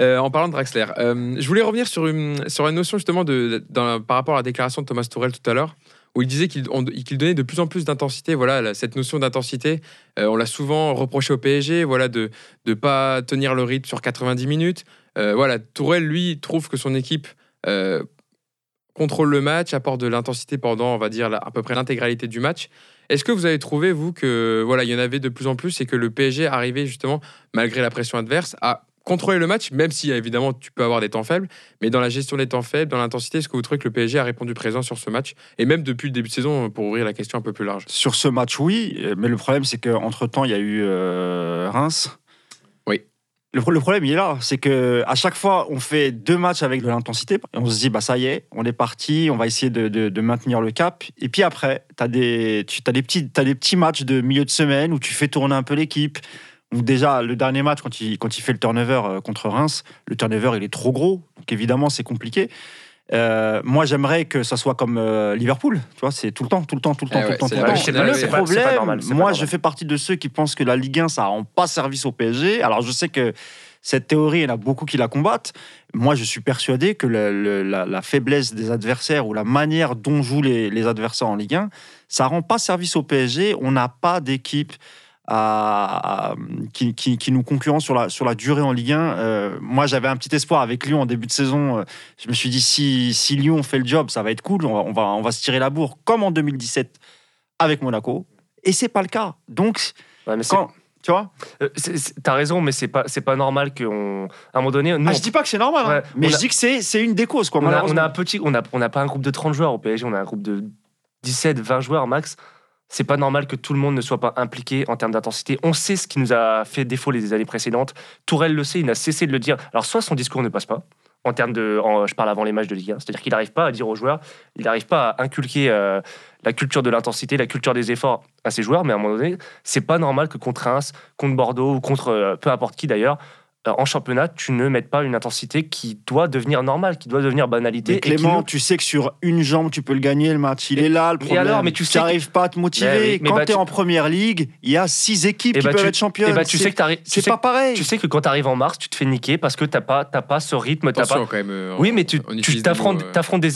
Euh, en parlant de Draxler, euh, je voulais revenir sur une, sur une notion justement de, par rapport à la déclaration de Thomas Tourel tout à l'heure, où il disait qu'il on- qu'il donnait de plus en plus d'intensité. Voilà, cette notion d'intensité, euh, on l'a souvent reproché au PSG, voilà, de ne pas tenir le rythme sur 90 minutes. Voilà, Tourelle, lui, trouve que son équipe contrôle le match, apporte de l'intensité pendant, on va dire, à peu près l'intégralité du match. Est-ce que vous avez trouvé, vous, que voilà, il y en avait de plus en plus et que le PSG arrivait justement, malgré la pression adverse, à contrôler le match, même si évidemment tu peux avoir des temps faibles, mais dans la gestion des temps faibles, dans l'intensité, est-ce que vous trouvez que le PSG a répondu présent sur ce match Et même depuis le début de saison, pour ouvrir la question un peu plus large? Sur ce match, oui, mais le problème, c'est qu'entre temps, il y a eu euh, Reims. Le, pro- le problème, il est là. C'est que à chaque fois, on fait deux matchs avec de l'intensité. On se dit, bah ça y est, on est parti, on va essayer de, maintenir le cap. Et puis après, as, des, tu as, des petits, des petits matchs de milieu de semaine où tu fais tourner un peu l'équipe. Déjà, le dernier match, quand il, quand il fait le turnover euh, contre Reims, le turnover, il est trop gros. Donc évidemment, c'est compliqué. Euh, moi, j'aimerais que ça soit comme euh, Liverpool. Tu vois, c'est tout le temps, tout le temps, tout le temps, Eh tout le temps. le problème, moi, je fais partie de ceux qui pensent que la Ligue 1, ça rend pas service au PSG. Alors, je sais que cette théorie, il y en a beaucoup qui la combattent. Moi, je suis persuadé que le- le- la, la faiblesse des adversaires ou la manière dont jouent les, les adversaires en Ligue 1, ça rend pas service au PSG. On n'a pas d'équipe à- à- qui, qui- qui nous concurrence sur la, sur la durée en Ligue 1. Euh, moi, j'avais un petit espoir avec Lyon en début de saison. Euh, Je me suis dit, si, si Lyon fait le job, ça va être cool. On va, on va, on va se tirer la bourre comme en 2017 avec Monaco. Et c'est pas le cas. Donc, Ouais, mais c'est- quand, tu vois, euh, T'as raison, mais c'est pas, c'est pas normal qu'à un moment donné. Nous, ah, je dis pas que c'est normal, hein, mais je a- dis que c'est c'est une des causes. Quoi, on, a, on a un petit, on a, on n'a pas un groupe de 30 joueurs au PSG, on a un groupe de 17, 20 joueurs max. C'est pas normal que tout le monde ne soit pas impliqué en termes d'intensité. On sait ce qui nous a fait défaut les années précédentes. Tourelle le sait, il n'a cessé de le dire. Alors, soit son discours ne passe pas, en termes de. je parle avant les matchs de Ligue 1, c'est-à-dire qu'il n'arrive pas à dire aux joueurs, il n'arrive pas à inculquer euh, la culture de l'intensité, la culture des efforts à ses joueurs, mais à un moment donné, c'est pas normal que contre Reims, contre Bordeaux ou contre euh, peu importe qui d'ailleurs, en championnat, tu ne mettes pas une intensité qui doit devenir normale, qui doit devenir banalité. Mais et qui Clément, tu sais que sur une jambe, tu peux le gagner le match. Il Et- est là le et problème. alors, mais tu n'arrives pas à te motiver. Mais oui, mais Quand bah, tu es tu- en première ligue, il y a six équipes Eh qui bah, peuvent tu- être championnes. Eh ben, tu C'est- sais que t'arrives- tu c'est sais- pas pareil. Tu sais que quand tu arrives en mars, tu te fais niquer parce que t'as pas, t'as pas ce rythme, t'as pas. Attention quand même. euh, Oui, mais tu, tu t'affrontes, euh, t'affrontes des,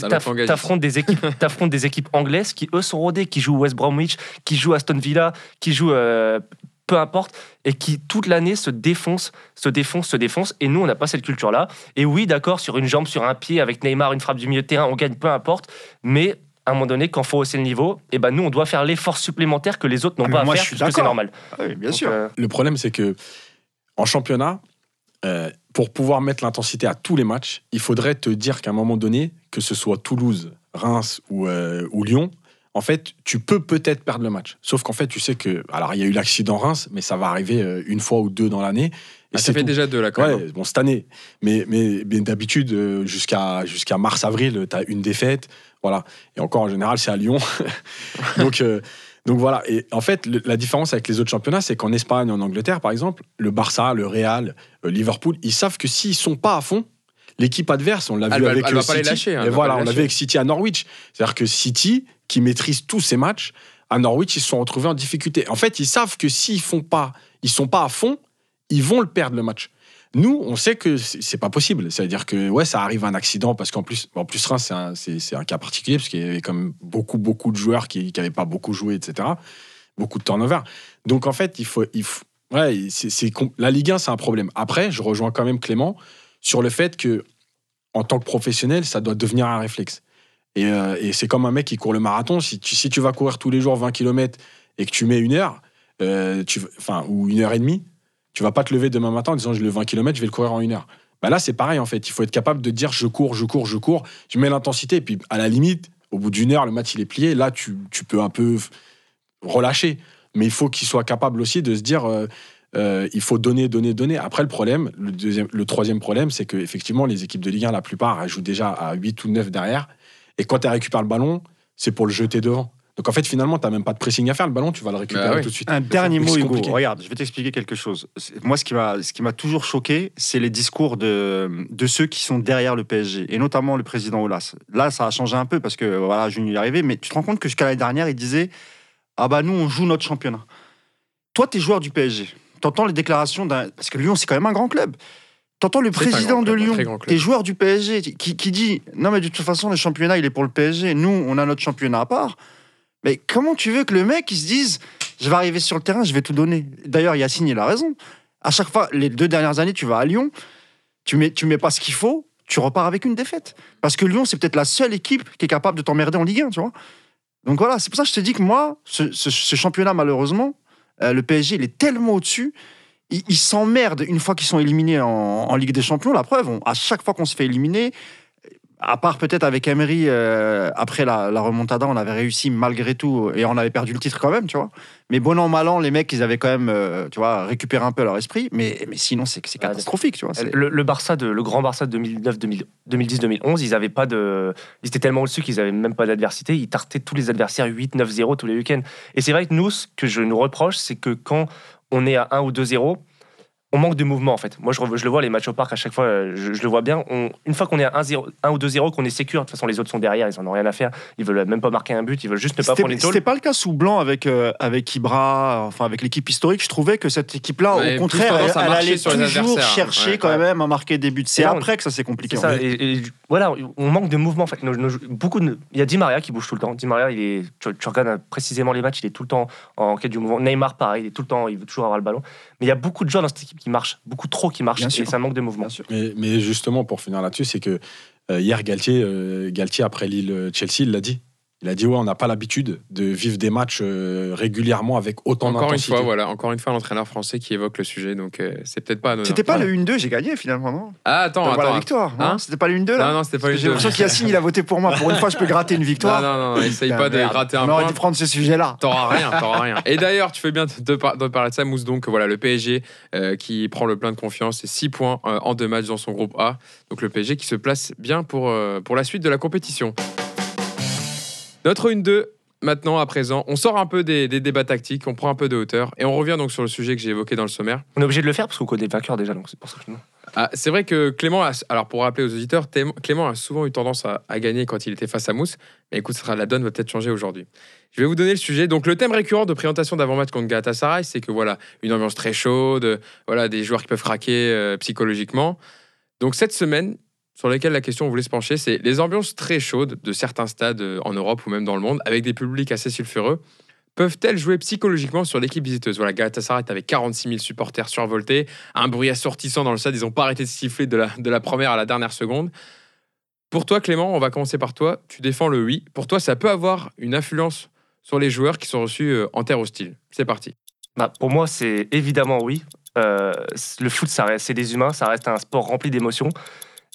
des équipes, t'affrontes des équipes anglaises qui eux sont rodées, qui jouent West Bromwich, qui jouent Aston Villa, qui jouent euh, peu importe, et qui toute l'année se défoncent, se défoncent, se défoncent. Et nous, on n'a pas cette culture-là. Et oui, d'accord, sur une jambe, sur un pied, avec Neymar, une frappe du milieu de terrain, on gagne, peu importe. Mais à un moment donné, quand faut hausser le niveau, et ben nous, on doit faire l'effort supplémentaire que les autres n'ont Ah, pas à moi, faire, je suis parce que c'est normal. Ah oui, bien Donc, sûr. euh, Le problème, c'est que en championnat, euh, pour pouvoir mettre l'intensité à tous les matchs, il faudrait te dire qu'à un moment donné, que ce soit Toulouse, Reims ou, euh, ou Lyon, en fait, tu peux peut-être perdre le match. Sauf qu'en fait, tu sais que. Alors, il y a eu l'accident Reims, mais ça va arriver euh, une fois ou deux dans l'année. Et Ah, ça fait tout. déjà deux là quand même. Ouais, bon, cette année. Mais, mais, mais d'habitude, euh, jusqu'à jusqu'à mars-avril, tu as une défaite. Voilà. Et encore, en général, c'est à Lyon. donc, euh, donc voilà. Et en fait, le- la différence avec les autres championnats, c'est qu'en Espagne, en Angleterre, par exemple, le Barça, le Real, euh, Liverpool, ils savent que s'ils sont pas à fond, l'équipe adverse, on l'a vu avec elle euh, va pas les City. lâcher, hein, et voilà, on l'a vu avec City à Norwich. C'est-à-dire que City, qui maîtrise tous ses matchs, à Norwich, ils se sont retrouvés en difficulté. En fait, ils savent que s'ils font pas, ils sont pas à fond, ils vont le perdre le match. Nous, on sait que c'est pas possible. C'est-à-dire que ouais, ça arrive un accident parce qu'en plus, en plus c'est un, un cas particulier parce qu'il y avait comme beaucoup beaucoup de joueurs qui n'avaient pas beaucoup joué, etc. Beaucoup de turnover. Donc en fait, il faut, il faut ouais, com- la Ligue 1, c'est un problème. Après, je rejoins quand même Clément sur le fait que en tant que professionnel, ça doit devenir un réflexe. Et, euh, et c'est comme un mec qui court le marathon. Si tu, si tu vas courir tous les jours 20 km et que tu mets une heure, euh, enfin, ou une heure et demie, tu vas pas te lever demain matin en disant le 20 km, je vais le courir en une heure. Bah là, c'est pareil en fait. Il faut être capable de dire je cours, je cours, je cours, je mets l'intensité. Et puis à la limite, au bout d'une heure, le match il est plié. Là, tu, tu peux un peu relâcher. Mais il faut qu'il soit capable aussi de se dire euh, il faut donner, donner, donner. Après, le problème, le, deuxième, le troisième problème, c'est que effectivement, les équipes de Ligue 1, la plupart, elles jouent déjà à 8 ou 9 derrière. Et quand tu récupères le ballon, c'est pour le jeter devant. Donc en fait, finalement, tu n'as même pas de pressing à faire. Le ballon, tu vas le récupérer Bah oui. tout de suite. Un dernier mot, Hugo. Regarde, je vais t'expliquer quelque chose. C'est- Moi, ce qui m'a, ce qui m'a toujours choqué, c'est les discours de, de ceux qui sont derrière le PSG, et notamment le président Olas. Là, ça a changé un peu parce que voilà, Junior est arrivé, mais tu te rends compte que jusqu'à l'année dernière, il disait Ah bah nous, on joue notre championnat. Toi, tu es joueur du PSG. Tu entends les déclarations d'un. Parce que Lyon, c'est quand même un grand club. Tu entends le président grand de Lyon, t'es joueur du PSG, qui, qui dit Non, mais de toute façon, le championnat, il est pour le PSG. Nous, on a notre championnat à part. Mais comment tu veux que le mec, il se dise Je vais arriver sur le terrain, je vais tout donner? D'ailleurs, Yacine, il a raison. À chaque fois, les deux dernières années, tu vas à Lyon, tu mets, tu mets pas ce qu'il faut, tu repars avec une défaite. Parce que Lyon, c'est peut-être la seule équipe qui est capable de t'emmerder en Ligue 1, tu vois. Donc voilà, c'est pour ça que je te dis que moi, ce, ce- ce championnat, malheureusement, euh, le PSG, il est tellement au-dessus. Ils s'emmerdent une fois qu'ils sont éliminés en, en Ligue des Champions. La preuve, on- à chaque fois qu'on se fait éliminer, À part peut-être avec Emery, euh, après la, la remontada, on avait réussi malgré tout, et on avait perdu le titre quand même, tu vois. Mais bon an, mal an, les mecs, ils avaient quand même, euh, tu vois, récupéré un peu leur esprit. Mais, mais sinon, c'est catastrophique, tu vois. Le, le Barça, de, le grand Barça de 2009, 2000 2010-2011, ils avaient pas de, ils étaient tellement au-dessus qu'ils avaient même pas d'adversité. Ils tartaient tous les adversaires 8-9-0 tous les week-ends. Et c'est vrai que nous, ce que je nous reproche, c'est que quand on est à 1 ou 2-0, on manque de mouvement en fait. Moi, je, je le vois les matchs au parc à chaque fois, euh, je, je le vois bien. On- une fois qu'on est à 1, 1 ou 2-0, qu'on est sécure, de toute façon les autres sont derrière, ils en ont rien à faire. Ils veulent même pas marquer un but, ils veulent juste ne pas prendre une tôle. c'était pas le cas sous Blanc avec, euh, avec Ibra, enfin avec l'équipe historique. Je trouvais que cette équipe-là, Ouais, au contraire, elle, allait sur les toujours adversaires. chercher Ouais, quand ouais. même à marquer des buts. C'est après que ça s'est compliqué. C'est ça. en fait. Et, et voilà, on manque de mouvement. En fait. Nos- nos- beaucoup de- il y a Di Maria qui bouge tout le temps. Di Maria, il est, tu, tu regardes précisément les matchs, il est tout le temps en quête du mouvement. Neymar, pareil, il est tout le temps, il veut toujours avoir le ballon. Mais il y a beaucoup de joueurs dans cette équipe qui marchent, beaucoup trop qui marchent, Bien et sûr. ça manque de mouvement. Mais, mais justement, pour finir là-dessus, c'est que euh, hier, Galtier, euh, Galtier, après Lille-Chelsea, il l'a dit. Il a dit ouais, on n'a pas l'habitude de vivre des matchs euh, régulièrement avec autant Encore une d'intensité. fois, voilà, encore une fois, l'entraîneur français qui évoque le sujet, donc euh, c'est peut-être pas. C'était pas le 1-2, j'ai gagné finalement, non? Ah, attends, Donc, voilà attends. la victoire. Hein? C'était pas le 1-2 là? Non, non, c'était pas que une J'ai l'impression qu'Yacine, il a voté pour moi. Pour une fois, je peux gratter une victoire. Non, non, non, essaye pas de merde. gratter un On aurait point. dû prendre ce sujet-là. T'auras rien, t'auras rien. Et d'ailleurs, tu fais bien de, par- de parler de ça, Mousse. Donc voilà, le PSG euh, qui prend le plein de confiance et 6 points euh, en deux matchs dans son groupe A. Donc le PSG qui se place bien pour, euh, pour la suite de la compétition. Notre 1-2, maintenant, à présent, on sort un peu des, des débats tactiques, on prend un peu de hauteur et on revient donc sur le sujet que j'ai évoqué dans le sommaire. On est obligé de le faire parce qu'on connaît le vainqueur déjà, donc c'est pour ça que je. Ah, c'est vrai que Clément, a, alors pour rappeler aux auditeurs, Clément- a souvent eu tendance à, à gagner quand il était face à Mousse. Mais écoute, ça sera- la donne va peut-être changer aujourd'hui. Je vais vous donner le sujet. Donc le thème récurrent de présentation d'avant-match contre Galatasaray, c'est que voilà, une ambiance très chaude, voilà, des joueurs qui peuvent craquer euh, psychologiquement. Donc cette semaine, sur laquelle la question on voulait se pencher, c'est les ambiances très chaudes de certains stades euh, en Europe ou même dans le monde, avec des publics assez sulfureux, peuvent-elles jouer psychologiquement sur l'équipe visiteuse? Voilà, Galatasaray avec 46 000 supporters survoltés, un bruit assortissant dans le stade, ils n'ont pas arrêté de siffler de la, de la première à la dernière seconde. Pour toi, Clément, on va commencer par toi. Tu défends le oui. Pour toi, ça peut avoir une influence sur les joueurs qui sont reçus euh, en terre hostile? C'est parti. Bah, pour moi, c'est évidemment oui. Euh, le foot, c'est des humains, ça reste un sport rempli d'émotions.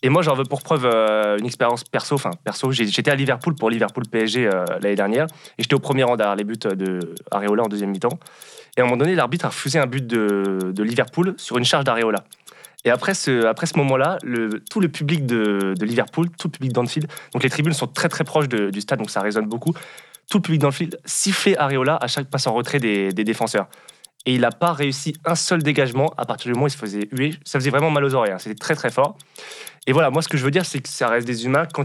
Et moi, j'en veux pour preuve euh, une expérience perso. Enfin, perso, j'étais à Liverpool pour Liverpool PSG euh, l'année dernière, et j'étais au premier rang derrière les buts de Areola en deuxième mi-temps. Et à un moment donné, l'arbitre a refusé un but de, Liverpool sur une charge d'Areola. Et après ce, après ce moment-là, tout le public de, Liverpool, tout le public d'Anfield, donc les tribunes sont très très proches du stade, donc ça résonne beaucoup. Tout le public d'Anfield sifflait Areola à chaque passe en retrait des défenseurs. Et il n'a pas réussi un seul dégagement à partir du moment où il se faisait huer. Ça faisait vraiment mal aux oreilles. hein. C'était très très fort. Et voilà, moi ce que je veux dire, c'est que ça reste des humains. Quand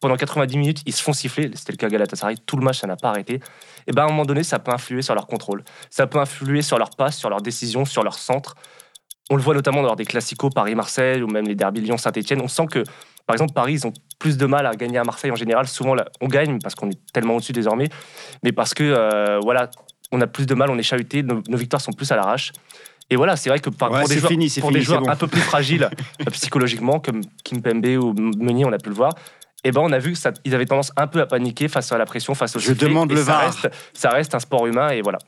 pendant 90 minutes, ils se font siffler, c'était le cas Galatasaray, tout le match, ça n'a pas arrêté. Et ben à un moment donné, ça peut influer sur leur contrôle. Ça peut influer sur leur passe, sur leurs décisions, sur leur centre. On le voit notamment lors des classicos Paris-Marseille ou même les derbies Lyon-Saint-Etienne. On sent que, par exemple, Paris, ils ont plus de mal à gagner à Marseille en général. Souvent, on gagne parce qu'on est tellement au-dessus désormais, mais parce que, euh, voilà, on a plus de mal, on est chahuté, nos, nos victoires sont plus à l'arrache. Et voilà, c'est vrai que par, Ouais, pour des joueurs, fini, pour fini, des joueurs bon. un peu plus fragiles euh, psychologiquement, comme Kimpembe ou Meunier, on a pu le voir, et ben on a vu qu'ils avaient tendance un peu à paniquer face à la pression, face au Je sifflet, demande le ça VAR. reste, ça reste un sport humain, et voilà.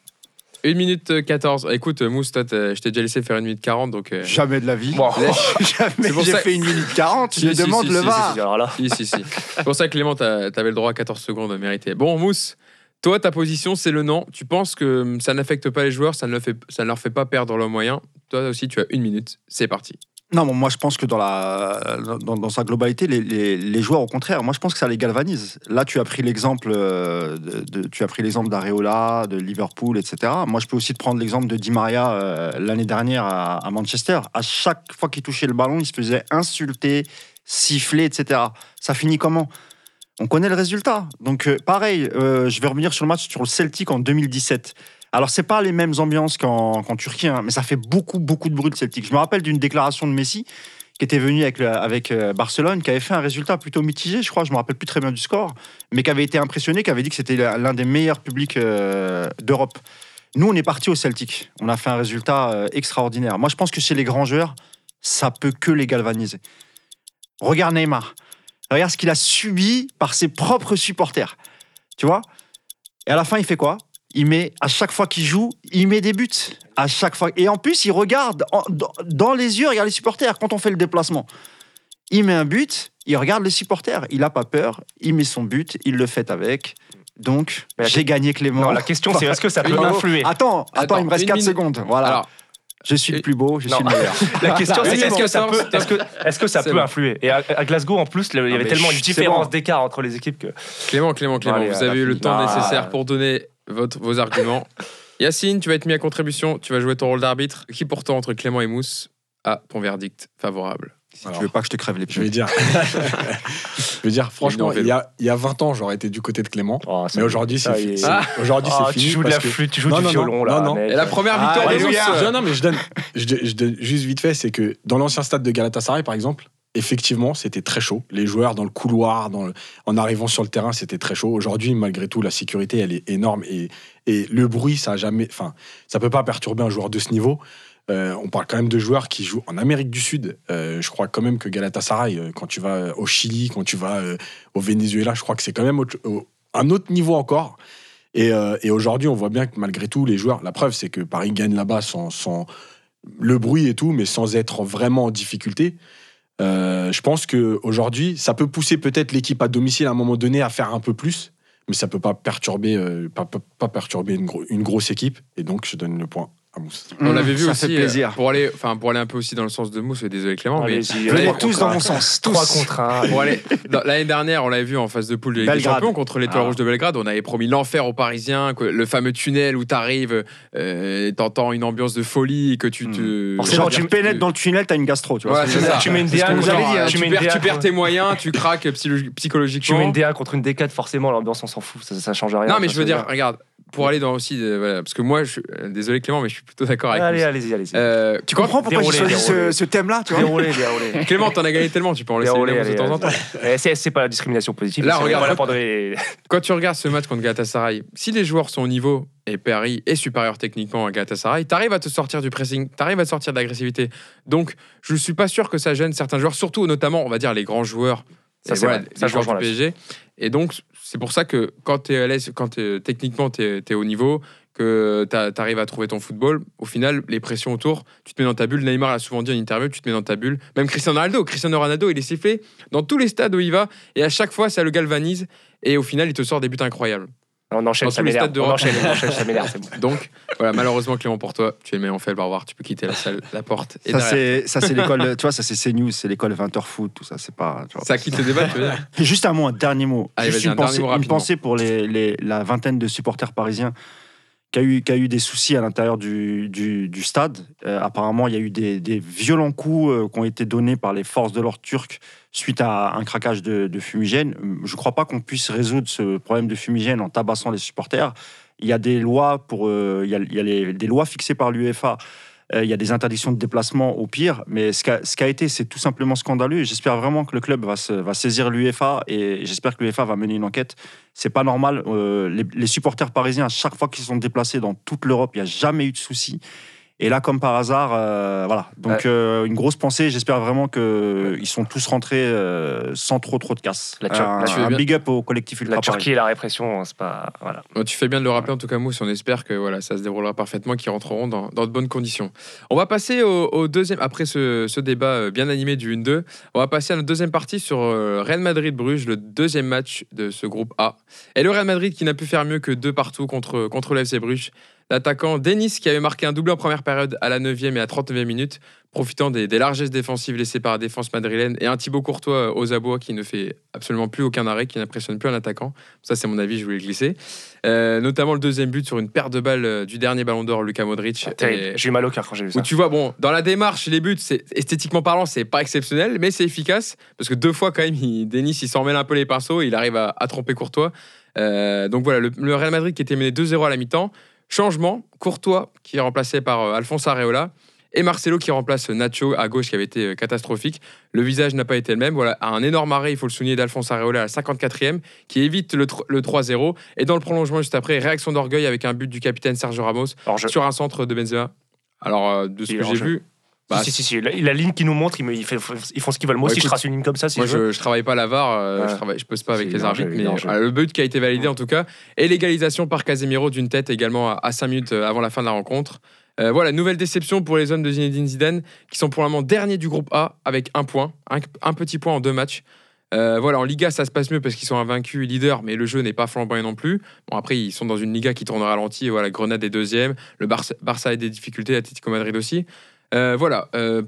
1 minute 14. Écoute, Mousse, toi, t'as- je t'ai déjà laissé faire 1 minute 40. Donc, euh, Jamais de la vie. Bon. Jamais j'ai ça- fait une minute 40. Si, je si, demande si, le si, VAR. Si, si, si. C'est pour ça que Clément, t'avais le droit à 14 secondes mérité. Bon, Mousse, toi, ta position, c'est le non. Tu penses que hum, ça n'affecte pas les joueurs, ça ne, leur fait pas perdre leurs moyens. Toi aussi, tu as une minute. C'est parti. Non, bon, moi je pense que dans, sa globalité, les, joueurs, au contraire, moi je pense que ça les galvanise. Là, tu as pris l'exemple euh, tu as pris l'exemple d'Areola, de Liverpool, etc. Moi, je peux aussi te prendre l'exemple de Di Maria euh, l'année dernière à, à Manchester. À chaque fois qu'il touchait le ballon, il se faisait insulter, siffler, etc. Ça finit comment? On connaît le résultat. Donc, euh, pareil, euh, je vais revenir sur le match sur le Celtic en 2017. Alors, c'est pas les mêmes ambiances qu'en Turquie, hein, mais ça fait beaucoup, beaucoup de bruit le Celtic. Je me rappelle d'une déclaration de Messi qui était venu avec, avec euh, Barcelone, qui avait fait un résultat plutôt mitigé, je crois, je me rappelle plus très bien du score, mais qui avait été impressionné, qui avait dit que c'était l'un des meilleurs publics d'Europe. Nous, on est parti au Celtic. On a fait un résultat extraordinaire. Moi, je pense que chez les grands joueurs, ça peut que les galvaniser. Regarde Neymar. Regarde ce qu'il a subi par ses propres supporters. Tu vois? Et à la fin, il fait quoi? Il met, à chaque fois qu'il joue, il met des buts. À chaque fois. Et en plus, il regarde en- dans, les yeux, regarde les supporters quand on fait le déplacement. Il met un but il regarde les supporters, il a pas peur, il met son but, il le fait avec. Donc, j'ai gagné Clément. Non, la question, c'est est-ce que ça peut influer? Attends, attends, Attends, il me reste une 4 minute. secondes. Voilà. Alors, je suis le plus beau, je Non. suis le meilleur. La question, c'est est-ce que ça peut, est-ce que, ça peut bon. influer Et à, à Glasgow, en plus, il y avait mais tellement une différence bon. d'écart entre les équipes que. Clément, Clément, Clément, Allez, vous avez eu le temps Ah. nécessaire pour donner votre, vos arguments. Yacine, tu vas être mis à contribution, tu vas jouer ton rôle d'arbitre. Qui pourtant, entre Clément et Mousse, a ton verdict favorable Si Alors, tu veux pas que je te crève les Je vais pieds. dire, je vais dire franchement, il y, a, il y a 20 ans, j'aurais été du côté de Clément. Oh, Mais aujourd'hui, c'est y est. fi- Ah. c'est- aujourd'hui, Ah, c'est tu fini. joues de la parce que- flûte, tu joues Non, du non, violon non, là. Et la première victoire de Alléluia. Mousse Non, non, mais je donne, je, donne- je donne juste vite fait, c'est que dans l'ancien stade de Galatasaray, par exemple, effectivement, c'était très chaud. Les joueurs dans le couloir, dans le- en arrivant sur le terrain, c'était très chaud. Aujourd'hui, malgré tout, la sécurité, elle est énorme et, et le bruit, ça a jamais, enfin, ça peut pas perturber un joueur de ce niveau. Euh, on parle quand même de joueurs qui jouent en Amérique du Sud. Euh, je crois quand même que Galatasaray, euh, quand tu vas au Chili, quand tu vas au Venezuela, je crois que c'est quand même un autre niveau encore. Et, aujourd'hui, on voit bien que malgré tout, les joueurs, la preuve, c'est que Paris gagne là-bas sans, le bruit et tout, mais sans être vraiment en difficulté. Je pense qu'aujourd'hui, ça peut pousser peut-être l'équipe à domicile à un moment donné à faire un peu plus, mais ça peut pas perturber, pas, perturber une grosse équipe. Et donc, je donne le point à Mousse. On Mmh, l'avait vu ça aussi fait euh, plaisir. pour aller, enfin pour aller un peu aussi dans le sens de Mousse. Désolé Clément, mais Allez-y, Venez allez, tous dans un. mon sens. 3 tous. contre 1. pour aller dans- l'année dernière, on l'avait vu en phase de poule de Ligue des Belgrade. Champions contre l'Étoile Ah. Rouge de Belgrade. On avait promis l'enfer aux Parisiens, que le fameux tunnel où t'arrives, euh, t'entends une ambiance de folie, que tu te. Forcément, Quand tu pénètres dans le tunnel, t'as une gastro. Tu vois Ouais, c'est ça. Tu mets une DA, vous dit, hein. tu tu, mets une perds, DA tu perds contre- tes moyens, tu craques psylo- Tu psychologiquement. mets une DA contre une D4, forcément, l'ambiance, on s'en fout. Ça, ça change rien. Non, mais je veux dire, regarde, pour aller dans aussi, euh, voilà, parce que moi, je, euh, désolé Clément, mais je suis plutôt d'accord avec Allez, allez-y, allez-y. Euh, Tu comprends pourquoi j'ai choisi ce, thème-là tu vois Déroulez, déroulez. Clément, t'en as gagné tellement, tu peux en laisser Déroulez, allez, de temps en temps. Eh, C'est pas la discrimination positive. Là, regarde, voilà quand- tu regardes ce match contre Galatasaray, si les joueurs sont au niveau et Paris est supérieur techniquement à Galatasaray, t'arrives à te sortir du pressing, t'arrives à te sortir de l'agressivité. Donc, je suis pas sûr que ça gêne certains joueurs, surtout notamment, on va dire, les grands joueurs. Ça, c'est voilà, les joueurs du PSG. Et donc, c'est pour ça que quand tu es à l'aise, quand techniquement tu es, au niveau, que tu arrives à trouver ton football, au final, les pressions autour, tu te mets dans ta bulle. Neymar l'a souvent dit en interview, tu te mets dans ta bulle. Même Cristiano Ronaldo, Cristiano Ronaldo, il est sifflé dans tous les stades où il va, et à chaque fois, ça le galvanise, et au final, il te sort des buts incroyables. On enchaîne, Dans ça m'énerve. stades On enchaîne, on enchaîne, ça m'énerve. bon. Donc, voilà, malheureusement, Clément, pour toi, tu es le meilleur fait, au revoir, tu peux quitter la salle, la porte. Et Ça, c'est ça, c'est l'école, tu vois, ça, c'est CNews, c'est l'école 20h foot, tout ça, c'est pas. tu vois. ça quitte le débat, tu veux dire Juste un mot, un dernier mot. Allez, Juste vas-y, un une, dernier pensée, mot une rapidement. pensée pour les, les- la vingtaine de supporters parisiens qui a eu, qui a eu des soucis à l'intérieur du, du- du stade. Euh, apparemment, il y a eu des, des violents coups euh, qui ont été donnés par les forces de l'ordre turques suite à un craquage de, fumigène. Je ne crois pas qu'on puisse résoudre ce problème de fumigène en tabassant les supporters. Il y a des lois pour, euh, il y a, des lois fixées par l'UEFA. Euh, il y a des interdictions de déplacement au pire, mais ce qu'a qu'a été, c'est tout simplement scandaleux. J'espère vraiment que le club va, saisir l'UEFA et j'espère que l'UEFA va mener une enquête. C'est pas normal. euh, les, les supporters parisiens, à chaque fois qu'ils sont déplacés dans toute l'Europe, il n'y a jamais eu de souci. Et là, comme par hasard, euh, voilà. Donc, Ouais. euh, une grosse pensée. J'espère vraiment qu'ils sont tous rentrés euh, sans trop, trop de casse. La un, la Tur- un big up au collectif Ultra La Paris. Turquie et la répression, c'est pas. Voilà. Bon, tu fais bien de le rappeler en tout cas, Mousse. On espère que voilà, ça se déroulera parfaitement, qu'ils rentreront dans, dans de bonnes conditions. On va passer au, au deuxième, après ce, ce débat bien animé du 1-2, on va passer à notre deuxième partie sur Real Madrid-Bruges, le deuxième match de ce groupe A. Et le Real Madrid qui n'a pu faire mieux que deux partout contre, contre le FC Bruges. L'attaquant Denis qui avait marqué un doublé en première période à la 9e et à 39e minute, profitant des, des largesses défensives laissées par la défense madrilène, et un Thibaut Courtois euh, aux abois qui ne fait absolument plus aucun arrêt, qui n'impressionne plus un attaquant. Ça, c'est mon avis, je voulais le glisser. Euh, notamment le deuxième but sur une paire de balles euh, du dernier ballon d'or, Luka Modric. Et- J'ai eu mal au cœur quand j'ai vu où ça. tu vois, bon, dans la démarche, les buts, c'est esthétiquement parlant, c'est pas exceptionnel, mais c'est efficace parce que deux fois quand même, il, Denis, il s'en mêle un peu les pinceaux, et il arrive à, à tromper Courtois. Euh, donc voilà, le, le Real Madrid qui était mené 2-0 à la mi-temps, changement, Courtois qui est remplacé par euh, Alphonse Areola. Et Marcelo qui remplace Nacho à gauche qui avait été euh, catastrophique. Le visage n'a pas été le même. Voilà, un énorme arrêt, il faut le souligner, d'Alphonse Areola à la 54e qui évite le, tr- le 3-0. Et dans le prolongement juste après, réaction d'orgueil avec un but du capitaine Sergio Ramos sur un centre de Benzema. Alors, euh, de ce que j'ai jeu. vu, bah, si, si, si, La, la ligne qui nous montre, ils, me- ils fait- ils font ce qu'ils veulent. Moi Ouais, aussi, je trace une ligne comme ça si moi, je veux. je, travaille pas à la VAR, euh, Ouais. je travaille, je pose pas avec C'est les arbitres, mais voilà, le but qui a été validé en tout cas, et l'égalisation par Casemiro d'une tête également à, 5 minutes euh, avant la fin de la rencontre. Euh, voilà, nouvelle déception pour les hommes de Zinedine Zidane, qui sont pour le moment derniers du groupe A avec un point, un, un petit point en deux matchs. Euh, voilà, en Liga, ça se passe mieux parce qu'ils sont invaincus, leaders, mais le jeu n'est pas flamboyant non plus. Bon, après, ils sont dans une Liga qui tourne au ralenti. Voilà, Grenade est deuxième. Le Barça, Barça a des difficultés, Atlético Madrid aussi. Euh, voilà. Euh,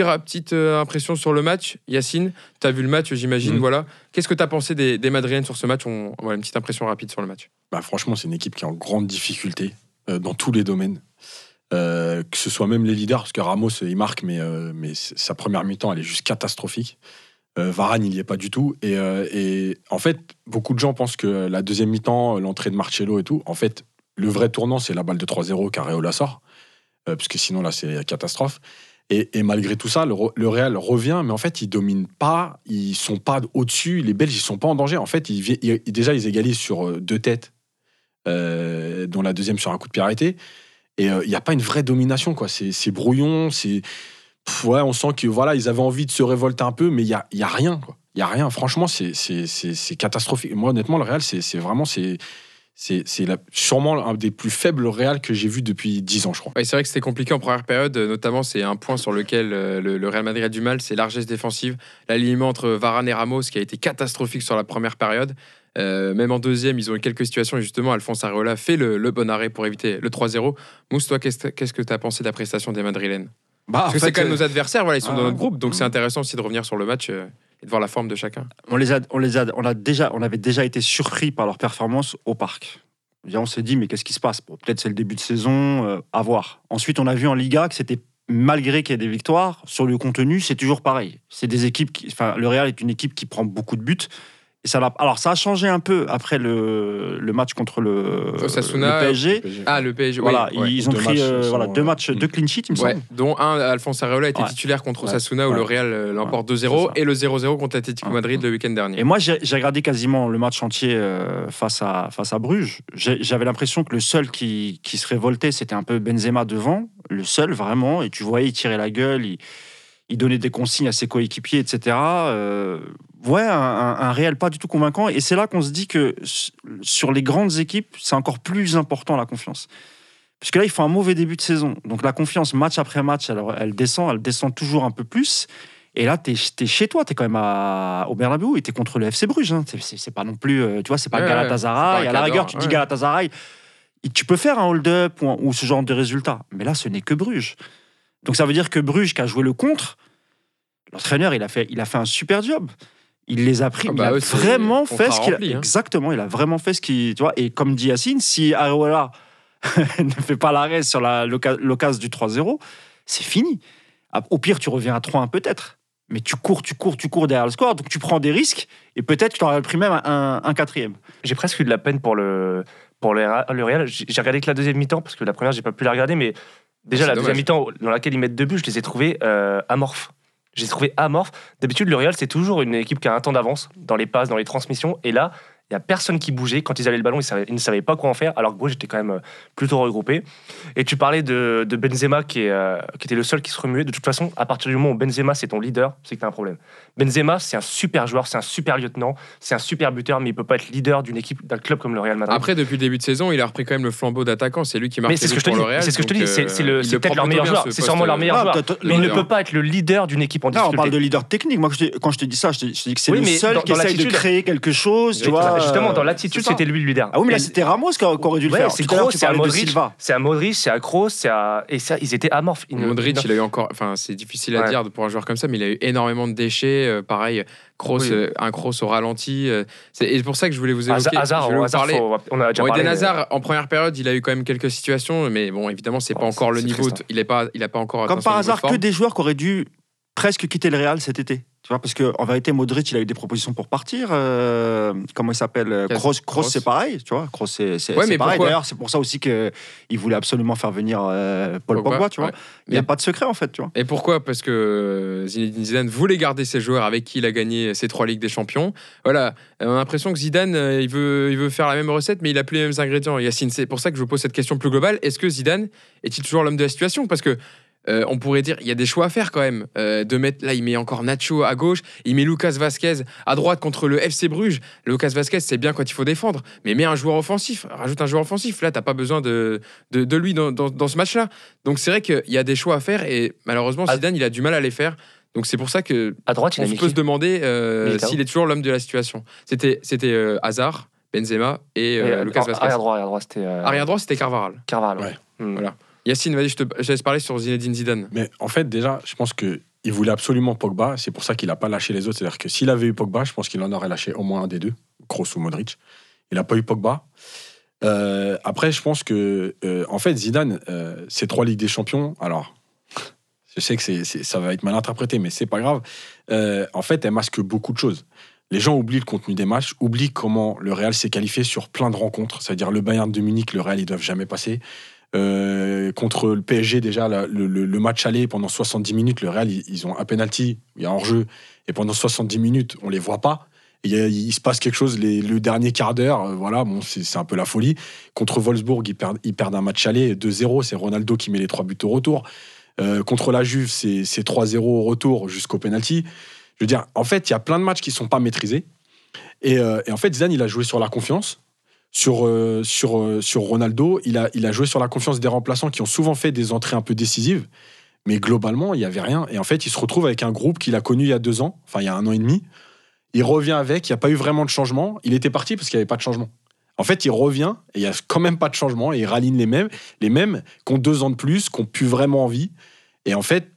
ra- petite euh, impression sur le match. Yacine, tu as vu le match, j'imagine. Mhm. Voilà. Qu'est-ce que tu as pensé des, des Madriennes sur ce match? On, voilà, Une petite impression rapide sur le match. Bah, franchement, c'est une équipe qui est en grande difficulté euh, dans tous les domaines. Euh, que ce soit même les leaders, parce que Ramos, il marque, mais, euh, mais sa première mi-temps, elle est juste catastrophique. Varane, il n'y est pas du tout. Et, et en fait, beaucoup de gens pensent que la deuxième mi-temps, l'entrée de Marcello et tout, en fait, le vrai tournant, c'est la balle de 3-0 qu'Areola sort. Euh, parce que sinon, là, c'est catastrophe. Et, malgré tout ça, le, Re- le Real revient, mais en fait, ils dominent pas, ils sont pas au-dessus. Les Belges, ils sont pas en danger. En fait, déjà, ils égalisent sur euh, deux têtes, euh, dont la deuxième sur un coup de pied arrêté. Et euh, il n'y a pas une vraie domination, quoi. C'est brouillon, c'est. Ouais, on sent que voilà, ils avaient envie de se révolter un peu, mais il n'y a, y a rien. Il y a rien. Franchement, c'est- catastrophique. Moi, honnêtement, le Real, c'est vraiment. c'est c'est sûrement un des plus faibles Real que j'ai vu depuis 10 ans, je crois. C'est vrai que c'était compliqué en première période, euh, notamment c'est un point sur lequel euh, le, Real Madrid a du mal, c'est largesse défensive. L'alignement entre Varane et Ramos qui a été catastrophique sur la première période. Euh, même en deuxième, ils ont eu quelques situations et justement, Alphonse Areola fait le, le bon arrêt pour éviter le 3-0. Mousse, toi, qu'est-ce que tu as pensé de la prestation des Madrilènes? Bah, Parce que c'est quand même euh, nos adversaires, voilà, ils sont ah, dans notre groupe, donc c'est intéressant aussi de revenir sur le match euh, et de voir la forme de chacun. on les a, on les a, on a déjà, on avait déjà été surpris par leur performance au parc. Dire, On s'est dit, mais qu'est-ce qui se passe? Bon, Peut-être c'est le début de saison, euh, à voir. Ensuite, on a vu en Liga que c'était malgré qu'il y ait des victoires, sur le contenu, c'est toujours pareil. C'est des équipes qui, enfin, le Real est une équipe qui prend beaucoup de buts. Ça alors, ça a changé un peu après le, le match contre le, Osasuna, le PSG. Ah, le PSG, oui, Voilà, ouais. ils ont Deux pris matchs euh, voilà, deux matchs, Mm. deux clean sheets, il me Ouais, semble. dont un, Alphonse Areola était Ouais. titulaire contre Ouais. Osasuna où Ouais. le Real euh, l'emporte c'est 2-0 ça. et le 0-0 contre Atlético Ouais. Madrid le week-end dernier. Et moi, j'ai regardé quasiment le match entier euh, face, à, face à Bruges. J'avais l'impression que le seul qui, qui se révoltait, c'était un peu Benzema devant. Le seul, vraiment. Et tu voyais, il tirait la gueule, il, il donnait des consignes à ses coéquipiers, etc. Euh, ouais, un, réel pas du tout convaincant. Et c'est là qu'on se dit que sur les grandes équipes, c'est encore plus important la confiance. Parce que là, il faut un mauvais début de saison. Donc la confiance, match après match, elle, elle descend, elle descend toujours un peu plus. Et là, tu es, chez toi, tu es quand même à, au Bernabeu et tu es contre le FC Bruges. Hein. C'est- pas non plus, euh, tu vois, c'est pas Ouais, Galatasaray. à la rigueur, tu dis ouais. Galatasaray, tu peux faire un hold-up ou, ou ce genre de résultat. Mais là, ce n'est que Bruges. Donc ça veut dire que Bruges, qui a joué le contre, l'entraîneur, il, a fait- il a fait un super job. Il les a pris. Ah il bah a eux, c'est vraiment fait ce qu'il a. rempli, hein. Exactement, il a vraiment fait ce qu'il. Tu vois, et comme dit Yacine, si Areola ne fait pas l'arrêt sur la- l'occasion du 3-0, c'est fini. Ah, Au pire, tu reviens à 3-1 peut-être. Mais tu cours, tu cours, tu cours derrière le score, donc tu prends des risques, et peut-être tu t'aurais pris même un, un quatrième. J'ai presque eu de la peine pour le, pour le, le Real. J'ai regardé que la deuxième mi-temps, parce que la première, j'ai pas pu la regarder, mais déjà, C'est la dommage. deuxième mi-temps dans laquelle ils mettent deux buts, je les ai trouvés euh, amorphes. Je les ai trouvés amorphes. D'habitude, le c'est toujours une équipe qui a un temps d'avance dans les passes, dans les transmissions. Et là, il y a personne qui bougeait. Quand ils avaient le ballon, ils, savaient- ils ne savaient pas quoi en faire, alors que moi, j'étais quand même euh, plutôt regroupé. Et tu parlais de, de Benzema, qui, est, euh, qui était le seul qui se remuait. De toute façon, à partir du moment où Benzema, c'est ton leader, c'est que tu as un problème. Benzema, c'est un super joueur, c'est un super lieutenant, c'est un super buteur, mais il peut pas être leader d'une équipe, d'un club comme le Real Madrid. Après, depuis le début de saison, il a repris quand même le flambeau d'attaquant. C'est lui qui marque c'est ce que je te dis, c'est ce que je te dis, c'est euh, c'est le- peut-être leur meilleur bien, joueur, ce c'est sûrement leur meilleur Ah, joueur. Mais il ne leader. peut pas être le leader d'une équipe en Là, on difficulté. parle de leader technique. Moi, quand je te, dis ça, je te, dis que c'est le seul qui essaye de créer quelque chose, tu vois. Bah, Justement, euh, dans l'attitude, c'est ça. c'était lui le leader. Ah oui, mais là, c'était Ramos qui aurait dû le Ouais, faire. c'est à c'est Modric, c'est à Modric, c'est à Kroos, c'est à et ça, ils étaient amorphes. Modric, il a eu encore. Enfin, c'est difficile à dire pour un joueur comme ça, mais il a eu énormément de déchets. euh, pareil, Kroos, Oui. euh, un Kroos au ralenti. euh, c'est et pour ça que je voulais vous évoquer. Hazard, on a déjà Bon, parlé. Hazard, en première période, il a eu quand même quelques situations, mais bon, évidemment, c'est pas Oh, encore c'est- le niveau. hein. Il est pas, il a pas encore. Comme par hasard, que des joueurs qui auraient dû presque quitter le Real cet été. Tu vois, parce qu'en vérité, Modric, il a eu des propositions pour partir. euh, comment il s'appelle euh, Kroos, Kroos, Kroos. c'est pareil. Tu vois, Kroos, c'est Ouais, pareil. D'ailleurs, c'est pour ça aussi qu'il voulait absolument faire venir euh, Paul Pogba, Pogba, tu vois. ouais. Il n'y a Mais- pas de secret, en fait, tu vois. Et pourquoi? Parce que euh, Zinedine Zidane voulait garder ses joueurs avec qui il a gagné ses trois Ligues des Champions. Voilà, on a l'impression que Zidane, euh, il veut, il veut faire la même recette, mais il a plus les mêmes ingrédients. Yacine, c'est pour ça que je vous pose cette question plus globale. Est-ce que Zidane est-il toujours l'homme de la situation? Parce que euh, on pourrait dire il y a des choix à faire quand même. Euh, de mettre là, il met encore Nacho à gauche, il met Lucas Vasquez à droite contre le FC Bruges. Lucas Vasquez, c'est bien quand il faut défendre, mais mets un joueur offensif, rajoute un joueur offensif. Là, t'as pas besoin de, de, de lui dans, dans- dans ce match-là. Donc c'est vrai qu'il y a des choix à faire et malheureusement. Zidane, il a du mal à les faire. Donc c'est pour ça que À droite, on peut se demander euh, s'il est toujours l'homme de la situation. C'était c'était Hazard, Benzema et, Et, Lucas Vasquez. Arrière droit, arrière droit, c'était Carvaral. Carvalho. Ouais. Hmm. Voilà. Yacine, vas-y, je te, laisse parler sur Zinedine Zidane. Mais en fait, déjà, je pense que il voulait absolument Pogba. C'est pour ça qu'il n'a pas lâché les autres. C'est-à-dire que s'il avait eu Pogba, je pense qu'il en aurait lâché au moins un des deux, Kroos ou Modric. Il n'a pas eu Pogba. Euh, après, je pense que, euh, en fait, Zidane, euh, trois Ligues des Champions, alors, je sais que ça va être mal interprété, mais c'est pas grave. Euh, en fait, elle masque beaucoup de choses. Les gens oublient le contenu des matchs, oublient comment le Real s'est qualifié sur plein de rencontres. C'est-à-dire le Bayern de Munich, le Real, ils doivent jamais passer. Euh, contre le PSG, déjà, le, match aller pendant 70 minutes, le Real, ils, ont un penalty, il y a un hors-jeu, et pendant 70 minutes, on les voit pas. Il, se passe quelque chose les- le dernier quart d'heure, euh, voilà, bon, c'est un peu la folie. Contre Wolfsburg, ils perdent, ils perdent un match aller 2-0, c'est Ronaldo qui met les trois buts au retour. Euh, contre la Juve, c'est c'est 3-0 au retour jusqu'au penalty. Je veux dire, en fait, il y a plein de matchs qui sont pas maîtrisés. Et, et en fait, Zidane, il a joué sur la confiance. Sur, euh, sur, euh, sur Ronaldo, il a, il a joué sur la confiance des remplaçants qui ont souvent fait des entrées un peu décisives. Mais globalement, il n'y avait rien. Et en fait, il se retrouve avec un groupe qu'il a connu il y a deux ans, enfin il y a un an et demi. Il revient avec, il n'y a pas eu vraiment de changement. Il était parti parce qu'il n'y avait pas de changement. En fait, il revient et il n'y a quand même pas de changement. Et il raligne les mêmes, les mêmes qui ont deux ans de plus, qui ont plus vraiment envie. Et en fait,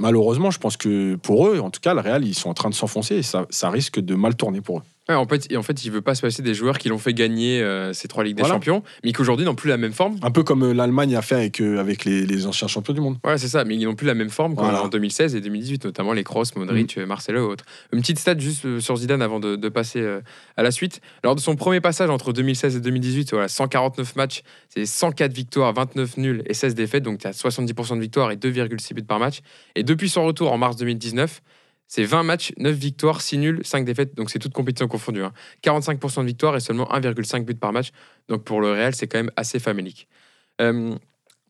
malheureusement, je pense que pour eux, en tout cas, le Real, ils sont en train de s'enfoncer et ça, ça risque de mal tourner pour eux. Ouais, en, fait, et en fait, il veut pas se passer des joueurs qui l'ont fait gagner euh, ces trois Ligues des Voilà. Champions, mais qui aujourd'hui n'ont plus la même forme. Un peu comme euh, l'Allemagne a fait avec, euh, avec les, les anciens champions du monde. Ouais, c'est ça, mais ils n'ont plus la même forme qu'en Voilà. en 2016 et 2018, notamment les Kroos, Modric, euh, Marcelo et autres. Une petite stat juste sur Zidane avant de, de passer euh, à la suite. Lors de son premier passage entre 2016 et 2018, voilà, 149 matchs, c'est 104 victoires, 29 nuls et 16 défaites, donc tu as 70% de victoires et 2,6 buts par match. Et depuis son retour en mars 2019, c'est 20 matchs, 9 victoires, 6 nuls, 5 défaites, donc c'est toute compétition confondue. hein. 45% de victoires et seulement 1,5 but par match. Donc pour le Real, c'est quand même assez famélique. Euh,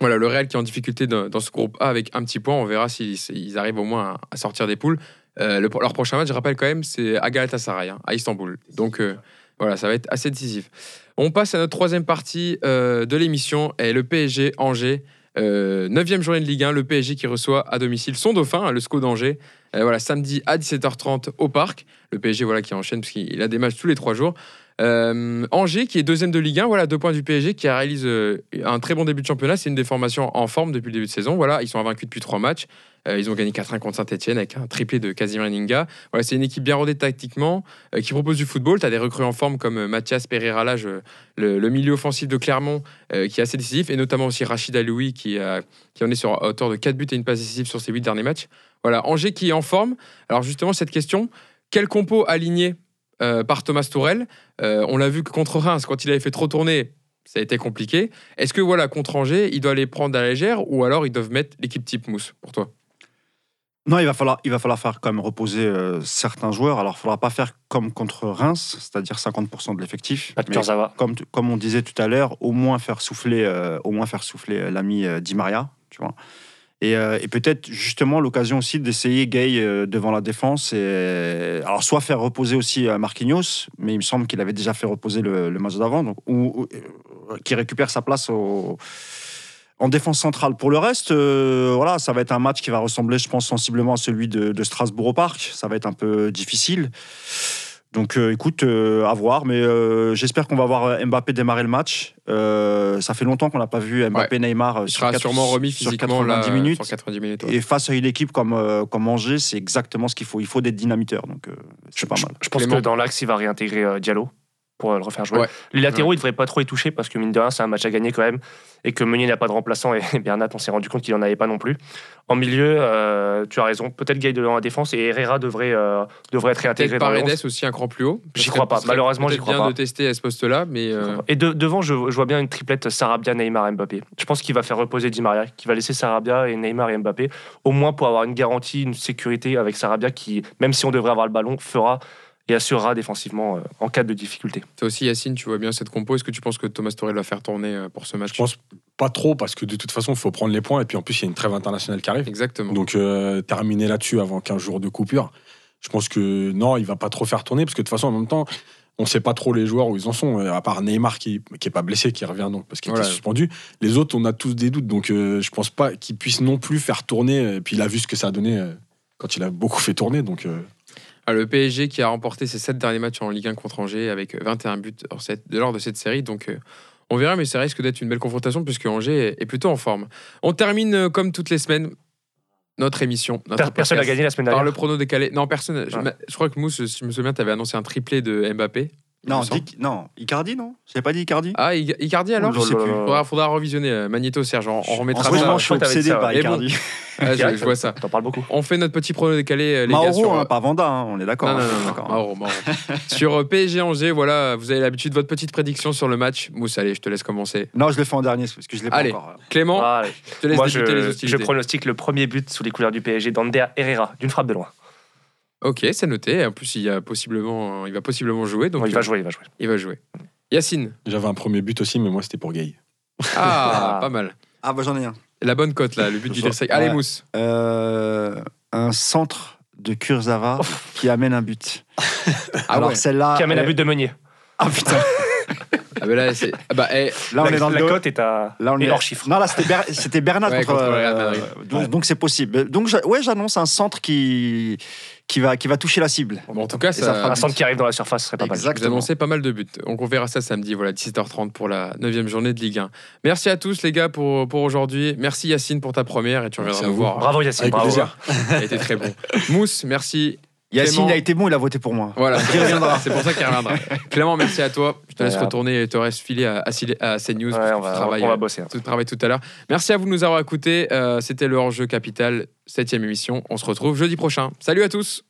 voilà, le Real qui est en difficulté dans, ce groupe A avec un petit point. On verra s'ils ils arrivent au moins à, sortir des poules. Euh, le- leur prochain match, je rappelle quand même, c'est à Galatasaray, hein, à Istanbul. Donc euh, voilà, ça va être assez décisif. On passe à notre troisième partie de l'émission et le PSG Angers. Euh, neuvième journée de Ligue 1, le PSG qui reçoit à domicile son dauphin, hein, le SCO d'Angers. Euh, voilà, samedi à 17h30 au parc. Le PSG voilà, qui enchaîne parce qu'il a des matchs tous les trois jours. Euh, Angers qui est deuxième de Ligue 1, voilà deux points du PSG qui réalise euh, un très bon début de championnat. C'est une des formations en forme depuis le début de saison. Voilà, ils sont invaincus depuis trois matchs. Euh, ils ont gagné 4-1 contre Saint-Etienne avec un triplé de Casimir Ninga. Voilà, c'est une équipe bien rodée tactiquement qui propose du football. Tu as des recrues en forme comme Mathias Pereira, le, milieu offensif de Clermont qui est assez décisif et notamment aussi Rachid Aloui qui en est sur à hauteur de 4 buts et une passe décisive sur ses 8 derniers matchs. Voilà, Angers qui est en forme. Alors justement, cette question, quel compo aligné euh, par Thomas Tourel Euh, On l'a vu que contre Reims, quand il avait fait trop tourner, ça a été compliqué. Est-ce que voilà, contre Angers, il doit les prendre à la légère ou alors ils doivent mettre l'équipe type mousse pour toi? Non, il va falloir, il va falloir faire quand même reposer euh, certains joueurs. Alors, il ne faudra pas faire comme contre Reims, c'est-à-dire 50% de l'effectif. Comme, comme on disait tout à l'heure, au moins faire souffler, euh, au moins faire souffler euh, l'ami euh, Di Maria, tu vois. Et, euh, et peut-être justement l'occasion aussi d'essayer Gay euh, devant la défense. Alors, soit faire reposer aussi euh, Marquinhos, mais il me semble qu'il avait déjà fait reposer le, le d'avant, donc ou, ou, qui récupère sa place en défense centrale. Pour le reste, voilà, ça va être un match qui va ressembler, je pense, sensiblement à celui de Strasbourg au Parc. Ça va être un peu difficile. Donc, euh, écoute, euh, à voir. Mais euh, j'espère qu'on va voir Mbappé démarrer le match. Euh, ça fait longtemps qu'on n'a pas vu Mbappé Neymar euh, Il sur, sera quatre- sûrement remis sur physiquement là, 90 minutes. sur 90 minutes. ouais. Et face à une équipe comme, euh, comme Angers, c'est exactement ce qu'il faut. Il faut des dynamiteurs. Donc, euh, c'est pas mal. Je pense Clément. que dans l'axe, il va réintégrer euh, Diallo pour le refaire jouer. Ouais. Les latéraux, il devrait pas trop y toucher parce que mine de rien, c'est un match à gagner quand même. Et que Meunier n'a pas de remplaçant et Bernat, on s'est rendu compte qu'il n'en avait pas non plus. En milieu, euh, tu as raison, peut-être Gaï dans la défense et Herrera devrait, euh, devrait être réintégré dans Paredes 11. aussi un cran plus haut. J'y crois pas. Malheureusement, j'y crois bien pas. de tester à ce poste-là, mais euh, Et de- devant, je, je vois bien une triplette Sarabia, Neymar, Mbappé. Je pense qu'il va faire reposer Di Maria, qui va laisser Sarabia et Neymar et Mbappé, au moins pour avoir une garantie, une sécurité avec Sarabia qui, même si on devrait avoir le ballon, fera et assurera défensivement euh, en cas de difficulté. toi aussi Yacine, tu vois bien cette compo. Est-ce que tu penses que Thomas Torel va faire tourner euh, pour ce match? Je pense pas trop parce que de toute façon, il faut prendre les points. Et puis en plus, il y a une trêve internationale qui arrive. Exactement. Donc euh, terminer là-dessus avant 15 jours de coupure, je pense que non, il va pas trop faire tourner parce que de toute façon, en même temps, on sait pas trop les joueurs où ils en sont. À part Neymar qui qui est pas blessé, qui revient donc parce qu'il Voilà. était suspendu. Les autres, on a tous des doutes. Donc euh, je pense pas qu'il puisse non plus faire tourner. Et puis il a vu ce que ça a donné. euh, quand il a beaucoup fait tourner. Donc, euh, le PSG qui a remporté ses 7 derniers matchs en Ligue 1 contre Angers avec 21 buts hors set- de lors de cette série. Donc euh, on verra, mais ça risque d'être une belle confrontation puisque Angers est- est plutôt en forme. On termine euh, comme toutes les semaines notre émission. Notre Personne n'a gagné la semaine Par dernière. le prono décalé. Non, personne. Je, Ouais. je crois que Mousse, si je me souviens, tu avais annoncé un triplé de Mbappé. Non. Dick- non, Icardi, non? J'avais pas dit Icardi? Ah, I- Icardi alors? Je sais plus. faudra, faudra revisionner. euh, Magnéto, Serge, on, on remettra En ce ça. moment, je suis que t'avais obsédé ça, par ouais. Icardi. Ah, je, je vois ça. T'en parles beaucoup. On fait notre petit prono décalé, euh, les gars. Mauro, sur- hein, pas Vanda, hein, on est d'accord. Non, non, hein, non, non, d'accord. Mauro, Mauro. sur euh, PSG Angers, voilà, vous avez l'habitude, votre petite prédiction sur le match. Mousse, allez, je te laisse commencer. Non, je le fais en dernier parce que je l'ai pas Allez. encore. Clément, Allez. je te laisse Moi, débuter les je, je hostilités. pronostique le premier but sous les couleurs du PSG d'Ander Herrera, d'une frappe de loin. Ok, c'est noté. En plus, il, y a possiblement, il va possiblement jouer. Donc il va euh, jouer, il va jouer. il va jouer. Yacine. j'avais un premier but aussi, mais moi, c'était pour Gay. Ah, Ah. pas mal. Ah, bah j'en ai un. La bonne cote, là, le but du. Direct. Allez, Ouais. Mousse. Euh, un centre de Kurzawa qui amène un but. Ah Alors ouais. celle-là. Qui amène un but de Meunier. Ah putain. Ah, ben là, c'est. ah bah, eh, Là, on la est dans le la dos. cote est à Là, on est hors chiffre. Non, là, c'était Ber- c'était Bernat Ouais, contre. contre le euh, donc, c'est possible. Donc, ouais, j'annonce un centre qui, qui, va, qui va toucher la cible. bon, en tout cas, ça ça, Un centre qui arrive dans la surface ce serait pas mal. Vous Exactement. annoncez pas mal de buts. Donc on verra ça samedi, voilà, 17h30 pour la 9 journée de Ligue 1. Merci à tous les gars pour, pour aujourd'hui. Merci Yacine pour ta première et tu reviendras nous voir. Bravo Yacine, bravo. plaisir. A été très bon. Mousse, merci. Yacine, il a été bon, il a voté pour moi. Voilà, c'est pour ça qu'il reviendra. Clément, merci à toi. Je te laisse Ouais. retourner et te reste filé à, à, CNews. Ouais, on va, travailles, on va bosser. hein. tu travailles tout à l'heure. Merci à vous de nous avoir écoutés. Euh, C'était le hors-jeu capital, 7 émission. On se retrouve jeudi prochain. Salut à tous.